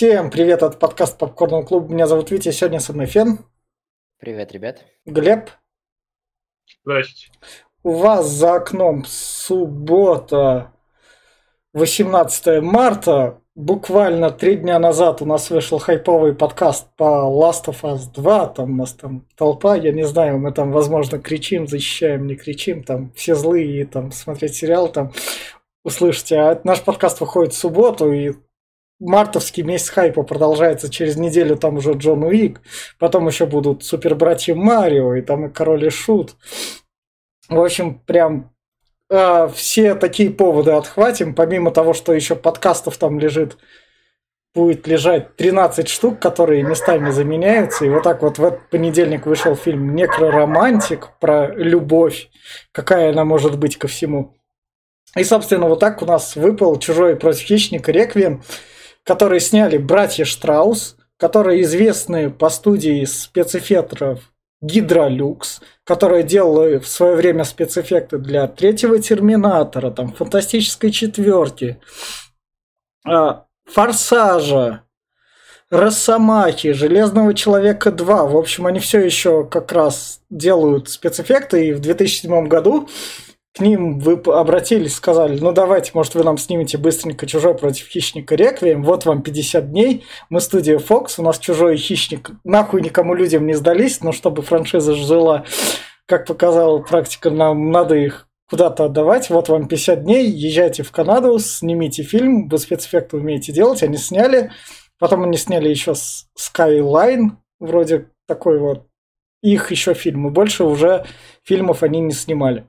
Всем привет от подкаста Попкорного клуба. Меня зовут Витя, сегодня со мной Фен. Привет, ребят. Глеб. Здрасте. У вас за окном суббота, 18 марта. Буквально три дня назад у нас вышел хайповый подкаст по Last of Us 2. Там у нас там толпа, я не знаю, мы там, возможно, кричим, защищаем, не кричим. Там все злые, там смотреть сериал, там услышите. А наш подкаст выходит в субботу, и мартовский месяц хайпа продолжается через неделю, там уже Джон Уик, потом еще будут супер братья Марио, и там и Король и Шут. В общем, прям э, все такие поводы отхватим, помимо того, что еще подкастов там лежит, будет лежать 13 штук, которые местами заменяются. И вот так вот в этот понедельник вышел фильм «Некроромантик» про любовь, какая она может быть ко всему. И, собственно, вот так у нас выпал «Чужой против хищника» Реквием которые сняли братья Штраус, которые известны по студии спецэффектов Гидролюкс, которая делала в свое время спецэффекты для третьего Терминатора, там, Фантастической четверки, а, Форсажа, Росомахи, Железного Человека 2. В общем, они все еще как раз делают спецэффекты, и в 2007 году к ним вы обратились, сказали, ну давайте, может, вы нам снимете быстренько «Чужой против хищника Реквием», вот вам 50 дней, мы студия Fox, у нас «Чужой хищник» нахуй никому людям не сдались, но чтобы франшиза жила, как показала практика, нам надо их куда-то отдавать, вот вам 50 дней, езжайте в Канаду, снимите фильм, вы спецэффекты умеете делать, они сняли, потом они сняли еще Skyline, вроде такой вот, их еще фильмы, больше уже фильмов они не снимали.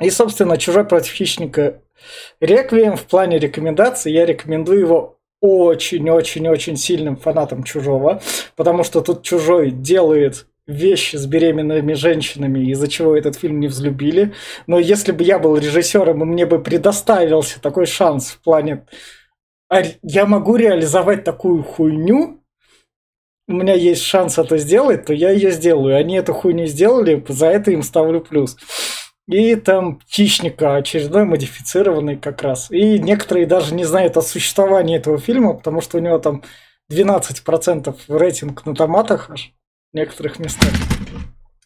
И, собственно, «Чужой против хищника» Реквием в плане рекомендаций я рекомендую его очень-очень-очень сильным фанатам «Чужого», потому что тут «Чужой» делает вещи с беременными женщинами, из-за чего этот фильм не взлюбили. Но если бы я был режиссером, и мне бы предоставился такой шанс в плане «А я могу реализовать такую хуйню, у меня есть шанс это сделать, то я ее сделаю. Они эту хуйню сделали, за это им ставлю плюс. И там хищника очередной модифицированный как раз. И некоторые даже не знают о существовании этого фильма, потому что у него там 12% рейтинг на томатах аж в некоторых местах.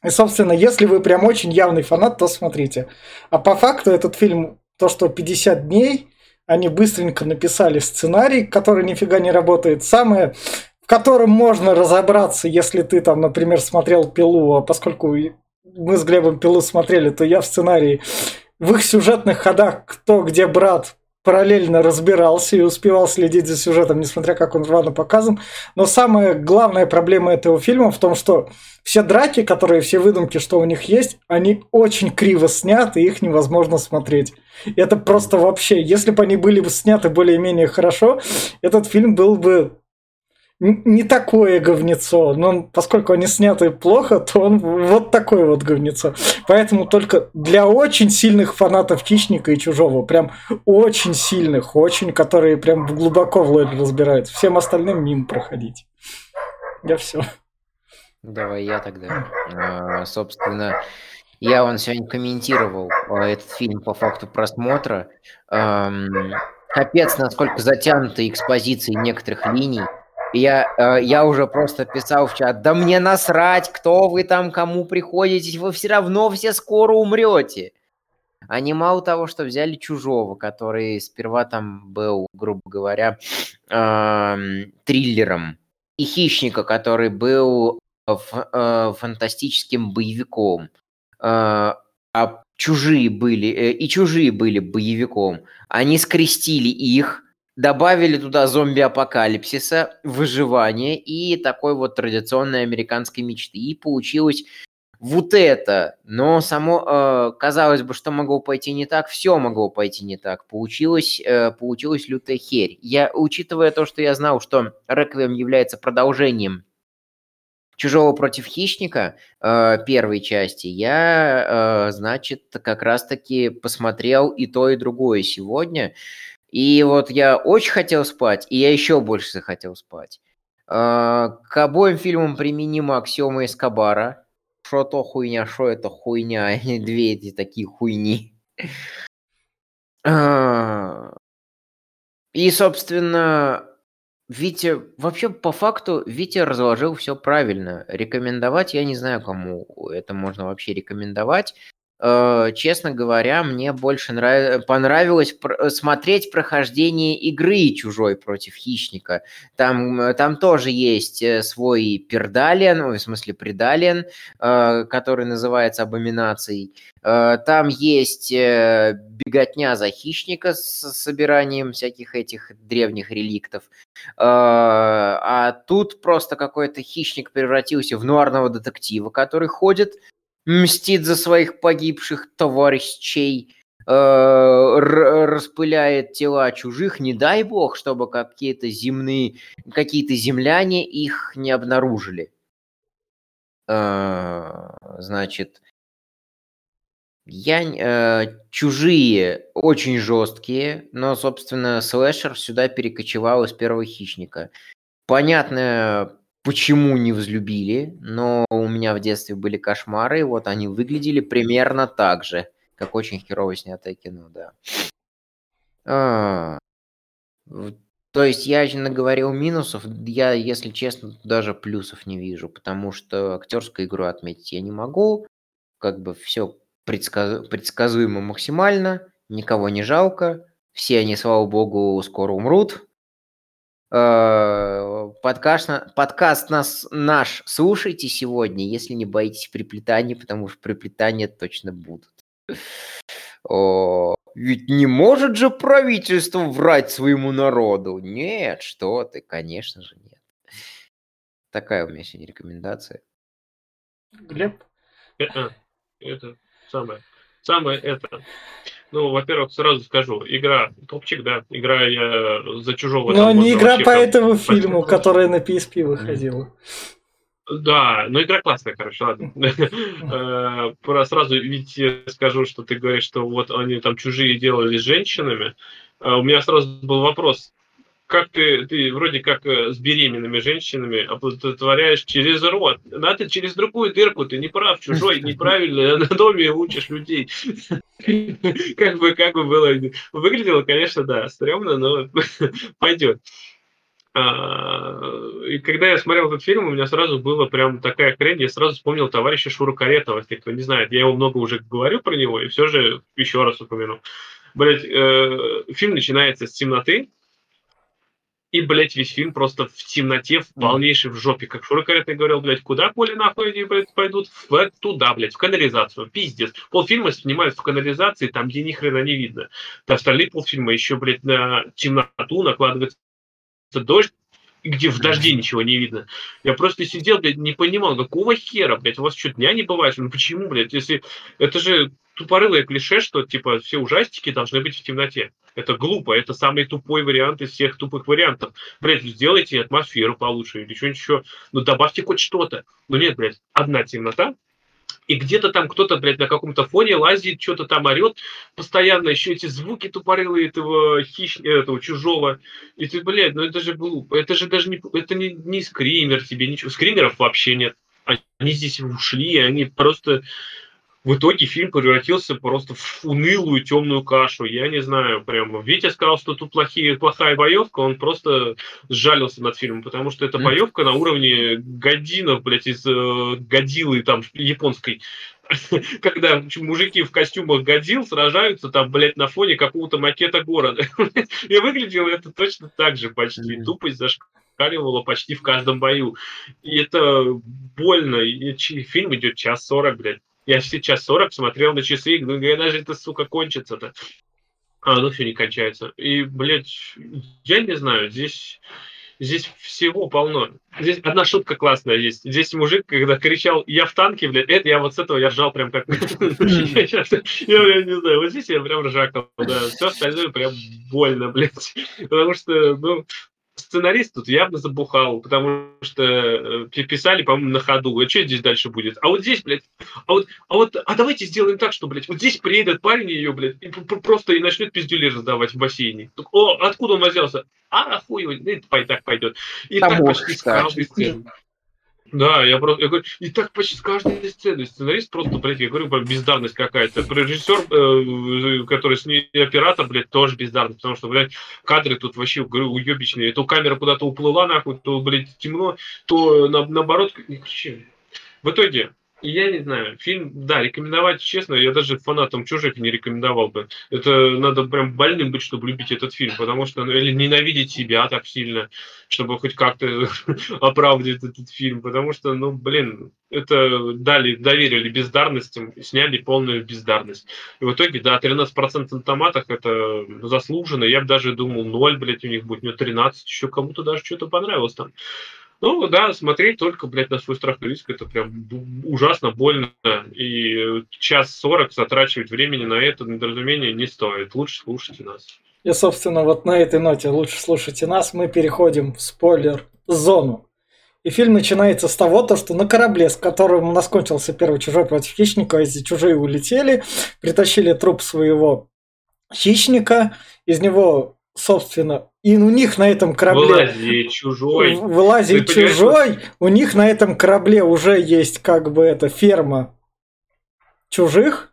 И, собственно, если вы прям очень явный фанат, то смотрите. А по факту этот фильм, то, что 50 дней, они быстренько написали сценарий, который нифига не работает. Самое, в котором можно разобраться, если ты там, например, смотрел «Пилу», а поскольку мы с Глебом Пилу смотрели, то я в сценарии в их сюжетных ходах кто где брат параллельно разбирался и успевал следить за сюжетом, несмотря как он рано показан. Но самая главная проблема этого фильма в том, что все драки, которые все выдумки, что у них есть, они очень криво сняты, их невозможно смотреть. Это просто вообще, если бы они были бы сняты более-менее хорошо, этот фильм был бы не такое говнецо, но поскольку они сняты плохо, то он вот такое вот говнецо. Поэтому только для очень сильных фанатов Хищника и Чужого, прям очень сильных, очень, которые прям глубоко в лоре разбираются. Всем остальным мимо проходить. Я все. Давай я тогда. А, собственно, я он сегодня комментировал а, этот фильм по факту просмотра. Капец, насколько затянуты экспозиции некоторых линий. Я, э, я уже просто писал в чат, да мне насрать, кто вы там, кому приходите, вы все равно все скоро умрете. Они мало того, что взяли чужого, который сперва там был, грубо говоря, э, триллером, и хищника, который был э, фантастическим боевиком. Э, а чужие были, э, и чужие были боевиком. Они скрестили их, добавили туда зомби-апокалипсиса, выживание и такой вот традиционной американской мечты. И получилось вот это. Но само, э, казалось бы, что могло пойти не так, все могло пойти не так. Получилось, э, получилась лютая херь. Я, учитывая то, что я знал, что Реквием является продолжением Чужого против хищника э, первой части, я, э, значит, как раз-таки посмотрел и то, и другое сегодня. И вот я очень хотел спать, и я еще больше захотел спать. А, к обоим фильмам применима аксиома Эскобара. Что то хуйня, что это хуйня, две эти такие хуйни. А, и, собственно, Витя, вообще по факту Витя разложил все правильно. Рекомендовать я не знаю, кому это можно вообще рекомендовать. Э, честно говоря, мне больше нрав... понравилось пр- смотреть прохождение игры «Чужой против хищника». Там, э, там тоже есть э, свой пердален, в смысле предален, который называется «Абоминацией». Там есть беготня за хищника с собиранием всяких этих древних реликтов. А тут просто какой-то хищник превратился в нуарного детектива, который ходит мстит за своих погибших товарищей, э, распыляет тела чужих, не дай бог, чтобы какие-то земные, какие-то земляне их не обнаружили. Э, значит, я, э, чужие очень жесткие, но, собственно, слэшер сюда перекочевал из первого хищника. Понятно, почему не взлюбили, но у меня в детстве были кошмары, вот они выглядели примерно так же, как очень херово снятое кино, да. А, то есть я наговорил минусов, я, если честно, даже плюсов не вижу, потому что актерскую игру отметить я не могу, как бы все предсказ... предсказуемо максимально, никого не жалко, все они, слава богу, скоро умрут, подкаст, подкаст нас, наш слушайте сегодня, если не боитесь приплетаний, потому что приплетания точно будут. О, ведь не может же правительство врать своему народу. Нет, что ты, конечно же нет. Такая у меня сегодня рекомендация. Глеб? Это, это самое. Самое это. Ну, во-первых, сразу скажу, игра топчик, да, игра я за чужого. Но не игра по этому фильму, которая на PSP выходила. Да, ну игра классная, короче, ладно. Э, про сразу ведь скажу, что ты говоришь, что вот они там чужие делали с женщинами. Э, у меня сразу был вопрос, как ты, ты вроде как э, с беременными женщинами оплодотворяешь через рот. Надо через другую дырку, ты не прав, чужой, неправильно, анатомию учишь людей. Как бы, как бы было. Выглядело, конечно, да, стрёмно, но пойдет. А, и когда я смотрел этот фильм, у меня сразу было прям такая хрень, я сразу вспомнил товарища Шуру Каретова, если кто не знает. Я его много уже говорю про него, и все же еще раз упомяну. Блять, э, фильм начинается с темноты, и, блядь, весь фильм просто в темноте, в полнейшей в жопе. Как Шура Каретный говорил, блядь, куда коли нахуй они, блядь, пойдут? В, туда, блядь, в канализацию. Пиздец. Полфильма снимают в канализации, там, где ни хрена не видно. Да, остальные полфильма еще, блядь, на темноту накладывается дождь, где в дожде ничего не видно. Я просто сидел, блядь, не понимал, какого хера, блядь, у вас что, дня не бывает? Ну почему, блядь, если... Это же тупорылое клише, что, типа, все ужастики должны быть в темноте. Это глупо, это самый тупой вариант из всех тупых вариантов. Блядь, сделайте атмосферу получше или что-нибудь еще. Ну, добавьте хоть что-то. Но нет, блядь, одна темнота, и где-то там кто-то, блядь, на каком-то фоне лазит, что-то там орет, постоянно еще эти звуки тупорылые этого хищника, этого чужого. И ты, блядь, ну это же глупо, это же даже не, это не, не скример тебе, ничего. Скримеров вообще нет. Они здесь ушли, они просто в итоге фильм превратился просто в унылую темную кашу. Я не знаю, прям. Витя сказал, что тут плохие, плохая боевка, он просто сжалился над фильмом, потому что это боевка на уровне годинов, блядь, из э, годилы там японской. Когда мужики в костюмах годил сражаются там, блядь, на фоне какого-то макета города. И выглядело это точно так же почти. Тупость зашкаливала почти в каждом бою. И это больно. И фильм идет час сорок, блядь. Я сейчас 40 смотрел на часы и говорю, когда же это, сука, кончится-то? А оно все не кончается. И, блядь, я не знаю, здесь, здесь всего полно. Здесь одна шутка классная есть. Здесь мужик, когда кричал «я в танке», блядь, это я вот с этого я ржал прям как... Я не знаю, вот здесь я прям ржакал, да. Все остальное прям больно, блядь. Потому что, ну, сценарист тут явно забухал, потому что э, писали, по-моему, на ходу. А что здесь дальше будет? А вот здесь, блядь, а вот, а вот, а давайте сделаем так, что, блядь, вот здесь приедет парень ее, блядь, и просто и начнет пиздюлей раздавать в бассейне. О, откуда он взялся? А, хуй его, ну, так пойдет. И Там так почти с каждой сцены. Да, я просто, я говорю, и так почти с каждой сцены. Сценарист просто, блядь, я говорю, бездарность какая-то. Режиссер, э, который с ней оператор, блядь, тоже бездарность, потому что, блядь, кадры тут вообще, говорю, уебищные. То камера куда-то уплыла, нахуй, то, блядь, темно, то на, наоборот. В итоге, я не знаю, фильм, да, рекомендовать, честно, я даже фанатам чужих не рекомендовал бы. Это надо прям больным быть, чтобы любить этот фильм, потому что, ну, или ненавидеть себя так сильно, чтобы хоть как-то оправдать этот фильм, потому что, ну, блин, это дали, доверили бездарностям, сняли полную бездарность. И в итоге, да, 13% на томатах это заслуженно, я бы даже думал, 0, блядь, у них будет, него 13, еще кому-то даже что-то понравилось там. Ну, да, смотреть только, блядь, на свой страх и риск, это прям ужасно больно. И час сорок затрачивать времени на это недоразумение не стоит. Лучше слушайте нас. И, собственно, вот на этой ноте лучше слушайте нас. Мы переходим в спойлер-зону. И фильм начинается с того, то, что на корабле, с которым у нас кончился первый чужой против хищника, эти чужие улетели, притащили труп своего хищника, из него собственно, и у них на этом корабле... Вылазит чужой. Вылазит чужой. У них на этом корабле уже есть как бы эта ферма чужих.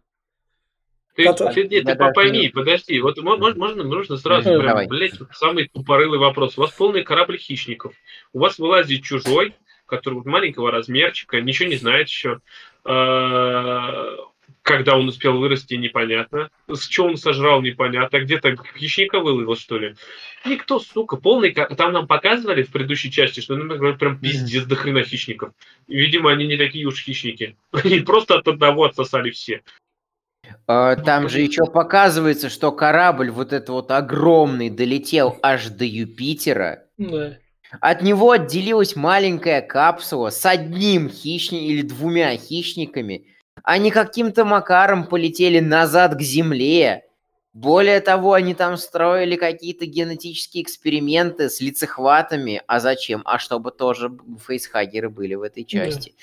Ты, Который... ты, ты, ты пойми, подожди, вот можно, можно, нужно сразу, ну, прям, блядь, самый тупорылый вопрос. У вас полный корабль хищников, у вас вылазит чужой, который вот маленького размерчика, ничего не знает еще, а, когда он успел вырасти, непонятно. С чего он сожрал, непонятно. Где-то хищника выловил, что ли. Никто, сука, полный... Там нам показывали в предыдущей части, что, например, прям пиздец до хрена хищников. И, видимо, они не такие уж хищники. Они просто от одного отсосали все. А, там же еще показывается, что корабль вот этот вот огромный долетел аж до Юпитера. Да. От него отделилась маленькая капсула с одним хищником или двумя хищниками, они каким-то макаром полетели назад к Земле. Более того, они там строили какие-то генетические эксперименты с лицехватами. А зачем? А чтобы тоже фейсхагеры были в этой части.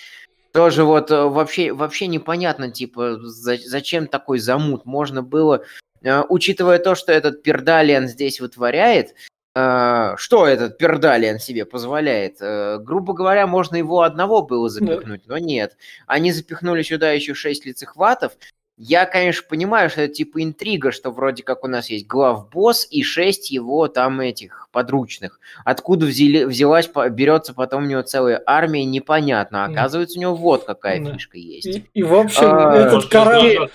Да. Тоже вот э, вообще, вообще непонятно, типа, за, зачем такой замут. Можно было, э, учитывая то, что этот пердалиан здесь вытворяет, что этот пердалиан себе позволяет? Э, грубо говоря, можно его одного было запихнуть, но нет. Они запихнули сюда еще шесть лицехватов. Я, конечно, понимаю, что это типа интрига, что вроде как у нас есть главбосс и шесть его там этих подручных. Откуда взяли, взялась, берется потом у него целая армия, непонятно. Оказывается, у него вот какая фишка есть. И, и в общем, а, этот корабль...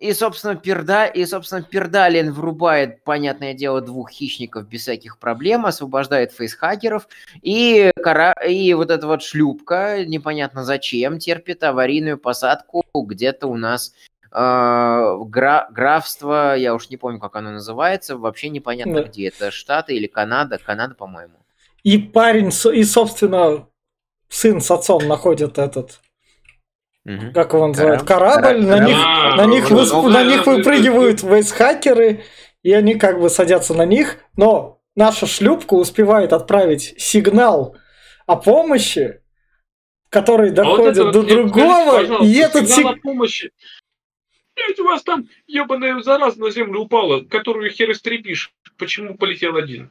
И, собственно, перда... и, собственно, Пердалин врубает, понятное дело, двух хищников без всяких проблем, освобождает фейсхакеров, и, кора... и вот эта вот шлюпка, непонятно зачем, терпит аварийную посадку где-то у нас э, гра... графство, я уж не помню, как оно называется, вообще непонятно да. где. Это Штаты или Канада? Канада, по-моему. И парень, и, собственно, сын с отцом находят этот Угу. Как его называют? Корабль. Корабль. На них, на них, высп... на них выпрыгивают вейсхакеры, и они как бы садятся на них, но наша шлюпка успевает отправить сигнал о помощи, который доходит а вот до другого, и этот сигнал о помощи. Блять, у вас там ебаная зараза на землю упала, которую хер истребишь. Почему полетел один?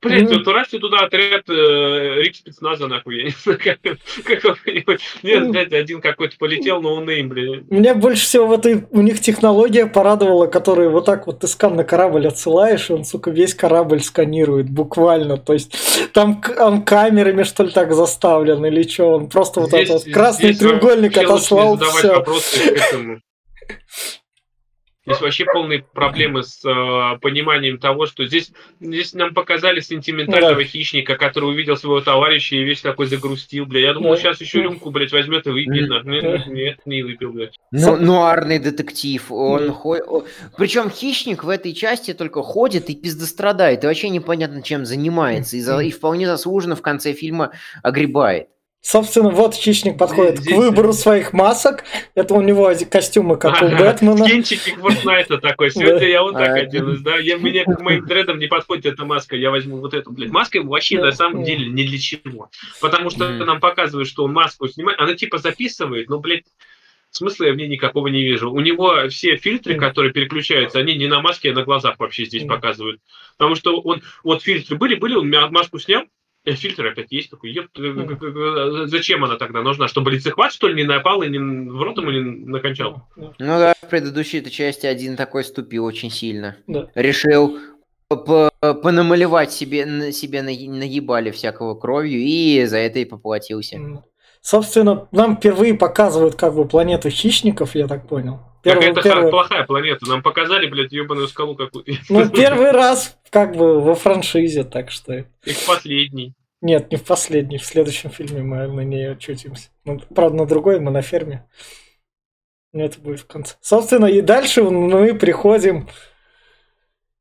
Блять, ну, отправьте туда отряд э, Рик спецназа, нахуй, я не знаю, как, какого-нибудь. Нет, блядь, один какой-то полетел, но он им, блядь. Меня больше всего в этой, у них технология порадовала, которую вот так вот ты скан на корабль отсылаешь, и он, сука, весь корабль сканирует, буквально. То есть там он камерами, что ли, так заставлен, или что, он просто вот этот красный треугольник отослал, все. Здесь вообще полные проблемы с э, пониманием того, что здесь, здесь нам показали сентиментального да. хищника, который увидел своего товарища и весь такой загрустил, бля. Я думал, да. сейчас еще рюмку, блядь, возьмет и выпьет. Да. Нет, нет, не выпил, блядь. Ну, нуарный детектив. Он да. ходит... Причем хищник в этой части только ходит и пиздострадает. И вообще непонятно, чем занимается. И, за... и вполне заслуженно в конце фильма огребает. Собственно, вот хищник подходит здесь, к выбору своих масок. Это у него костюмы, как у Бэтмена. Кинчики Фортнайта такой. Все я вот так оделась, да. Я, мне к моим дредам не подходит эта маска. Я возьму вот эту, блядь. Маска вообще на самом деле не для чего. Потому что нам показывают, что он маску снимает. Она типа записывает, но, блядь, смысла я в ней никакого не вижу. У него все фильтры, которые переключаются, они не на маске, а на глазах вообще здесь показывают. Потому что он, вот фильтры были, были, он маску снял, фильтр опять есть такой, еп, зачем она тогда нужна? Чтобы лицехват, что ли, не напал и не, в рот ему не накончал? Ну да, в предыдущей части один такой ступил очень сильно. Да. Решил понамалевать себе, себе наебали всякого кровью и за это и поплатился. Собственно, нам впервые показывают как бы планету хищников, я так понял. Первый, Какая-то первый... плохая планета. Нам показали, блядь, ебаную скалу какую-то. Ну, первый раз как бы во франшизе, так что... И в последний. Нет, не в последний. В следующем фильме мы на ней очутимся. Ну, правда, на другой, мы на ферме. Это будет в конце. Собственно, и дальше мы приходим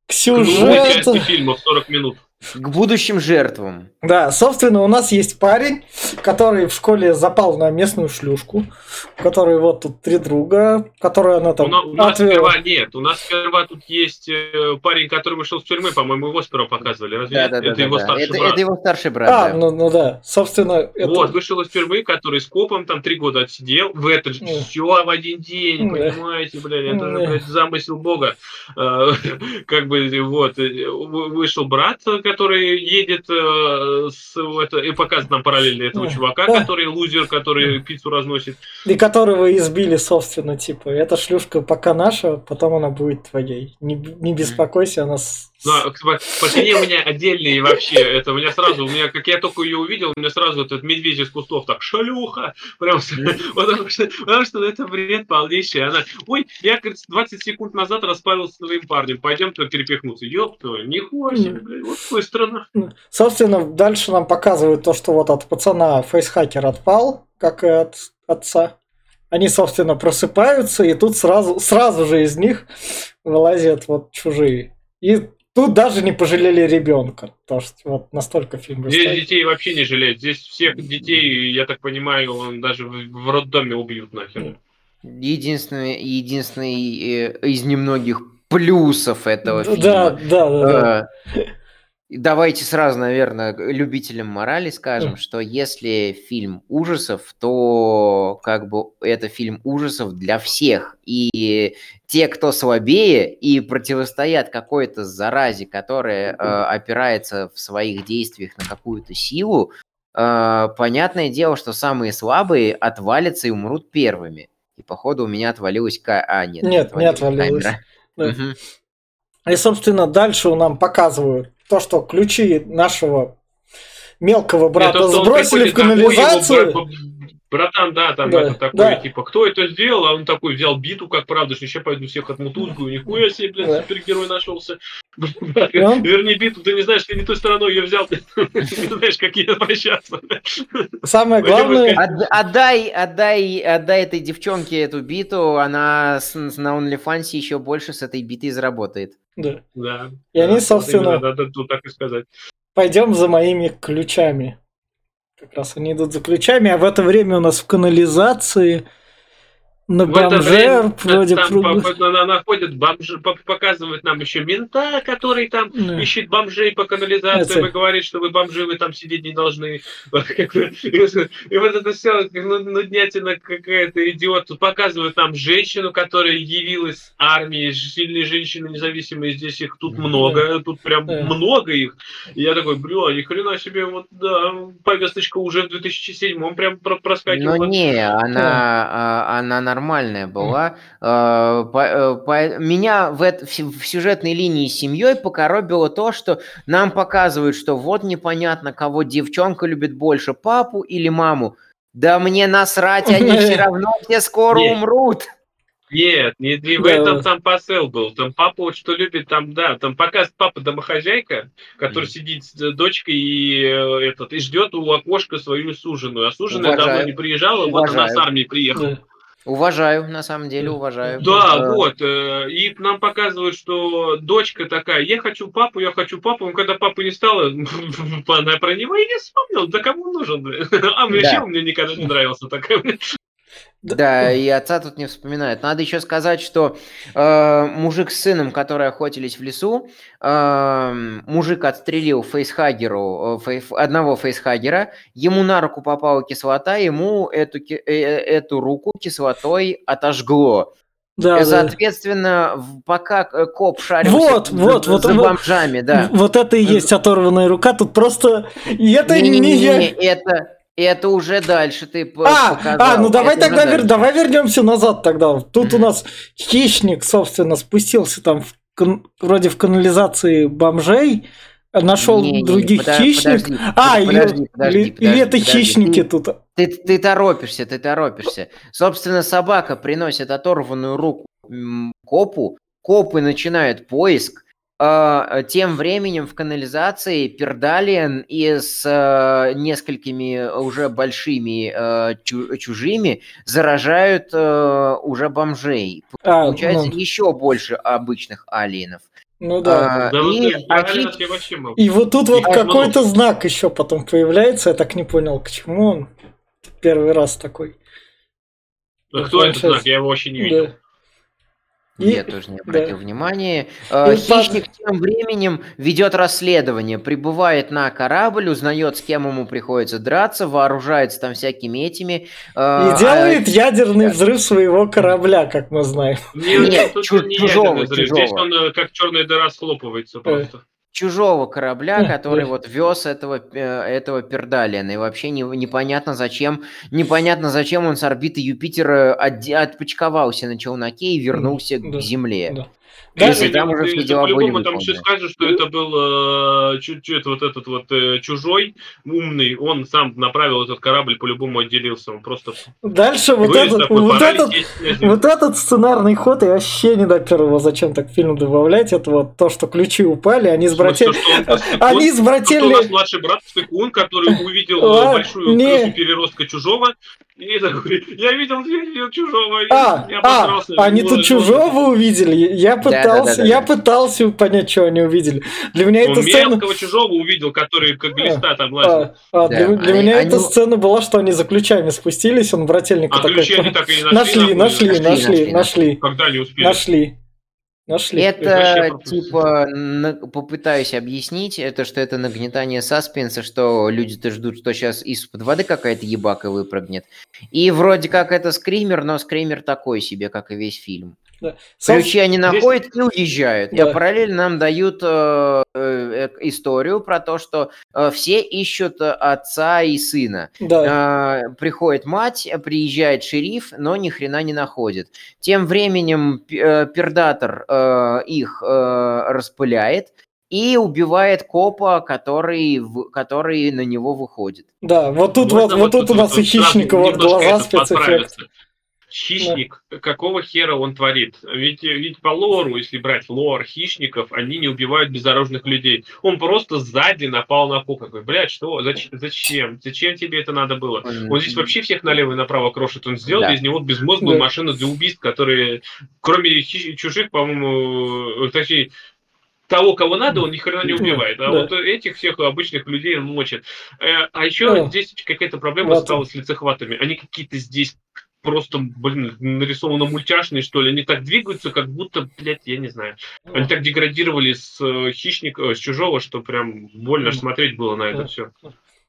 к сюжету. К фильма в 40 минут. К будущим жертвам. Да, собственно, у нас есть парень, который в школе запал на местную шлюшку, у которой вот тут три друга, которые она там У, у нас сперва нет, у нас сперва тут есть э, парень, который вышел с тюрьмы, по-моему, его сперва показывали. Разве да, да, это да, его да. старший это, брат? Это его старший брат, А, да. ну, ну да, собственно... Это... Вот, вышел из тюрьмы, который с копом там три года отсидел, в этот же, Mm. все в один день, Да. понимаете, блядь, это же, Да. блядь, замысел бога. Э, Как бы, вот, э, вы- вышел брат, который едет э, с, это, и показывает нам параллельно этого Да. чувака, Да. который лузер, который пиццу разносит. И которого избили, собственно, типа, эта шлюшка пока наша, потом она будет твоей. Не, не беспокойся, она... с- К- пацаны у меня отдельные вообще, это у меня сразу, у меня, как я только ее увидел, у меня сразу этот медведь из кустов так, шалюха, прям, потому что, потому что это бред полнейший, она, ой, я, говорит, 20 секунд назад расправился с своим парнем, пойдем-то перепихнуться, ёб твою, нихуя себе, блядь, вот такая страна. Собственно, дальше нам показывают то, что вот от пацана фейсхакер отпал, как и от отца. Они, собственно, просыпаются, и тут сразу, сразу же из них вылазят вот чужие. И тут даже не пожалели ребенка, потому что вот настолько фильм Здесь расстоит. детей вообще не жалеют, здесь всех детей, я так понимаю, он даже в, роддоме убьют нахер. Единственный, единственный э, из немногих плюсов этого Да, фильма. да, да, да. Давайте сразу, наверное, любителям морали скажем, что если фильм ужасов, то как бы это фильм ужасов для всех. И те, кто слабее и противостоят какой-то заразе, которая э, опирается в своих действиях на какую-то силу, э, понятное дело, что самые слабые отвалятся и умрут первыми. И походу у меня отвалилась ка... А, нет, Нет, не отвалилась. камера. Да. Мгм. И, собственно, дальше нам показывают то, что ключи нашего мелкого брата он сбросили в его канализацию. бра- Братан, да, там Да, это такой, да. типа, кто это сделал? А он такой взял биту, как правда, что сейчас пойду всех отмутузгаю. Нихуя себе, блядь, Да. супергерой нашелся. он- Верни биту, ты не знаешь, ты не той стороной ее взял, ты не знаешь, как ей обращаться. Самое Пойдем главное, От- Отдай, отдай, отдай этой девчонке эту биту, она на OnlyFans еще больше с этой битой заработает. Да. Да. И они, Да, вот собственно- именно, Надо тут так и сказать. пойдем за моими ключами. Как раз они идут за ключами, а в это время у нас в канализации на В это бомжер время вроде там пруд- по- по- на- находят бомжи, по- показывают нам еще мента, который там Да. ищет бомжей по канализации, Это- и говорит, что вы бомжи, вы там сидеть не должны. И вот это все нуднятина какая-то, идиот. Тут показывают нам женщину, которая явилась с армии, сильные женщины независимые, здесь их тут много, тут прям много их. И я такой, бля, ни хрена себе, вот да, повесточка уже в 2007 прям про- Но проскакивала. не, она, а, она нормальная была. А, по- э, по- Меня в, эт- в сю- в сюжетной линии с семьей покоробило то, что нам показывают, что вот непонятно, кого девчонка любит больше, папу или маму. Да мне насрать, они все равно все скоро умрут. Нет, не, не в этом там посыл был. Там папа вот что любит, там, да, там показывает папа домохозяйка, который Мгм. сидит с э, дочкой и э, этот, и ждет у окошка свою суженую. А суженая Уважаю. давно не приезжала, вот она с Уважаю. армии приехала. Да. Уважаю, на самом деле, уважаю. Да, Э, вот. э, И нам показывают, что дочка такая, я хочу папу, я хочу папу. Но когда папы не стало, она про него и не вспомнил. Да кому он нужен? А мне Да. вообще он мне никогда не нравился такой. Да, и отца тут не вспоминают. Надо еще сказать, что э, мужик с сыном, которые охотились в лесу, э, мужик отстрелил фейсхагеру, э, одного фейсхагера, ему на руку попала кислота, ему эту, э, э, эту руку кислотой отожгло. Да, да. Соответственно, в- пока э, коп шарился Вот, вот, за- вот, бомжами, да. Вот это и есть оторванная рука. Тут просто... И это не Не-не-не, я... это, это уже дальше ты А, показал. а, ну давай это тогда вер- давай вернемся назад тогда. Тут у нас хищник, собственно, спустился там в вроде в канализации бомжей, нашел Не-не-не, других подо- хищников. подожди, А, подожди, или, подожди, или- подожди, или это подожди. хищники тут. Ты, ты торопишься, ты торопишься. Собственно, собака приносит оторванную руку копу, копы начинают поиск. А, тем временем в канализации Пердалиен и с а, несколькими уже большими а, чу- чужими заражают а, уже бомжей. А, Получается ну, еще больше обычных алиенов. ну да. А, Да вот и вообще могу. И вот тут вот А, какой-то знак еще потом появляется. Я так не понял, к чему он. Первый раз такой. Да кто этот знак? Я его вообще не видел. Да. И- Я тоже не обратил да. внимания. Э, И Хищник тем временем ведет расследование, прибывает на корабль, узнает, с кем ему приходится драться, вооружается там всякими этими. э, И делает ядерный взрыв своего корабля, как мы знаем. Не, Нет, тут чу- не чужого, ядерный взрыв. Здесь чужого. он э, как черная дыра схлопывается просто. Чужого корабля, который вот вез этого, э, этого пердалиена. И вообще не- непонятно зачем, непонятно зачем он с орбиты Юпитера отде- отпочковался на челноке и вернулся Да, к Земле. Да. Если Да, там ты- уже все дела были там еще скажешь, что это был э, чуть-чуть вот этот вот э, чужой, умный, он сам направил этот корабль, по-любому отделился, он просто Дальше вот этот, вот этот, вот этот сценарный ход я вообще не допер его, зачем так фильм добавлять. Это вот то, что ключи упали, они с братьями... Они с Что у нас брательной... младший брат Стыкун, который увидел Ладно, большую не. крысу переростка чужого, и такой, я видел, я видел чужого, А, я а, обосрался». они тут чужого увидели. Я пытался, да, да, я да. пытался понять, что они увидели. Для меня Он эта сцена... мелкого чужого увидел, который как глиста там лазил. А, а, Да, для, они- меня они- эта сцена была, что они за ключами спустились, он брательника А такой... ключи они так и не нашли. Нашли, нашли, Нашли, нашли, нашли, нашли, Когда не успели. нашли. Нашли. Это типа на- попытаюсь объяснить, это что это нагнетание саспенса, что люди-то ждут, что сейчас из-под воды какая-то ебака выпрыгнет. И вроде как это скример, но скример такой себе, как и весь фильм. Ключи они находят и уезжают. Да. И параллельно нам дают э, э, историю про то, что э, все ищут э, отца и сына. Да. А, приходит мать, э, приезжает шериф, но ни хрена не находит. Тем временем э, пердатор э, их э, распыляет и убивает копа, который, в- который на него выходит. Да, вот тут Можно вот, вот тут у нас сразу хищника вот глаза спецэффект. Хищник, какого хера он творит? Ведь, ведь по лору, если брать лор хищников, они не убивают безоружных людей. Он просто сзади напал на. Такой, блядь, что? Зачем? Зачем? Тебе это надо было? Он здесь вообще всех налево и направо крошит. Он сделал Да. из него безмозглую Да. машину для убийств, которые, кроме хищ- чужих, по-моему, э, точнее, того, кого надо, он ни хрена не Да, убивает. А да. вот этих всех обычных людей он мочит. Э, А еще Да. здесь какая-то проблема Вот. стала с лицехватами. Они какие-то здесь просто, блин, нарисовано мультяшные, что ли. Они так двигаются, как будто, блядь, я не знаю. Они так деградировали с э, хищника, э, с чужого, что прям больно смотреть было на это все.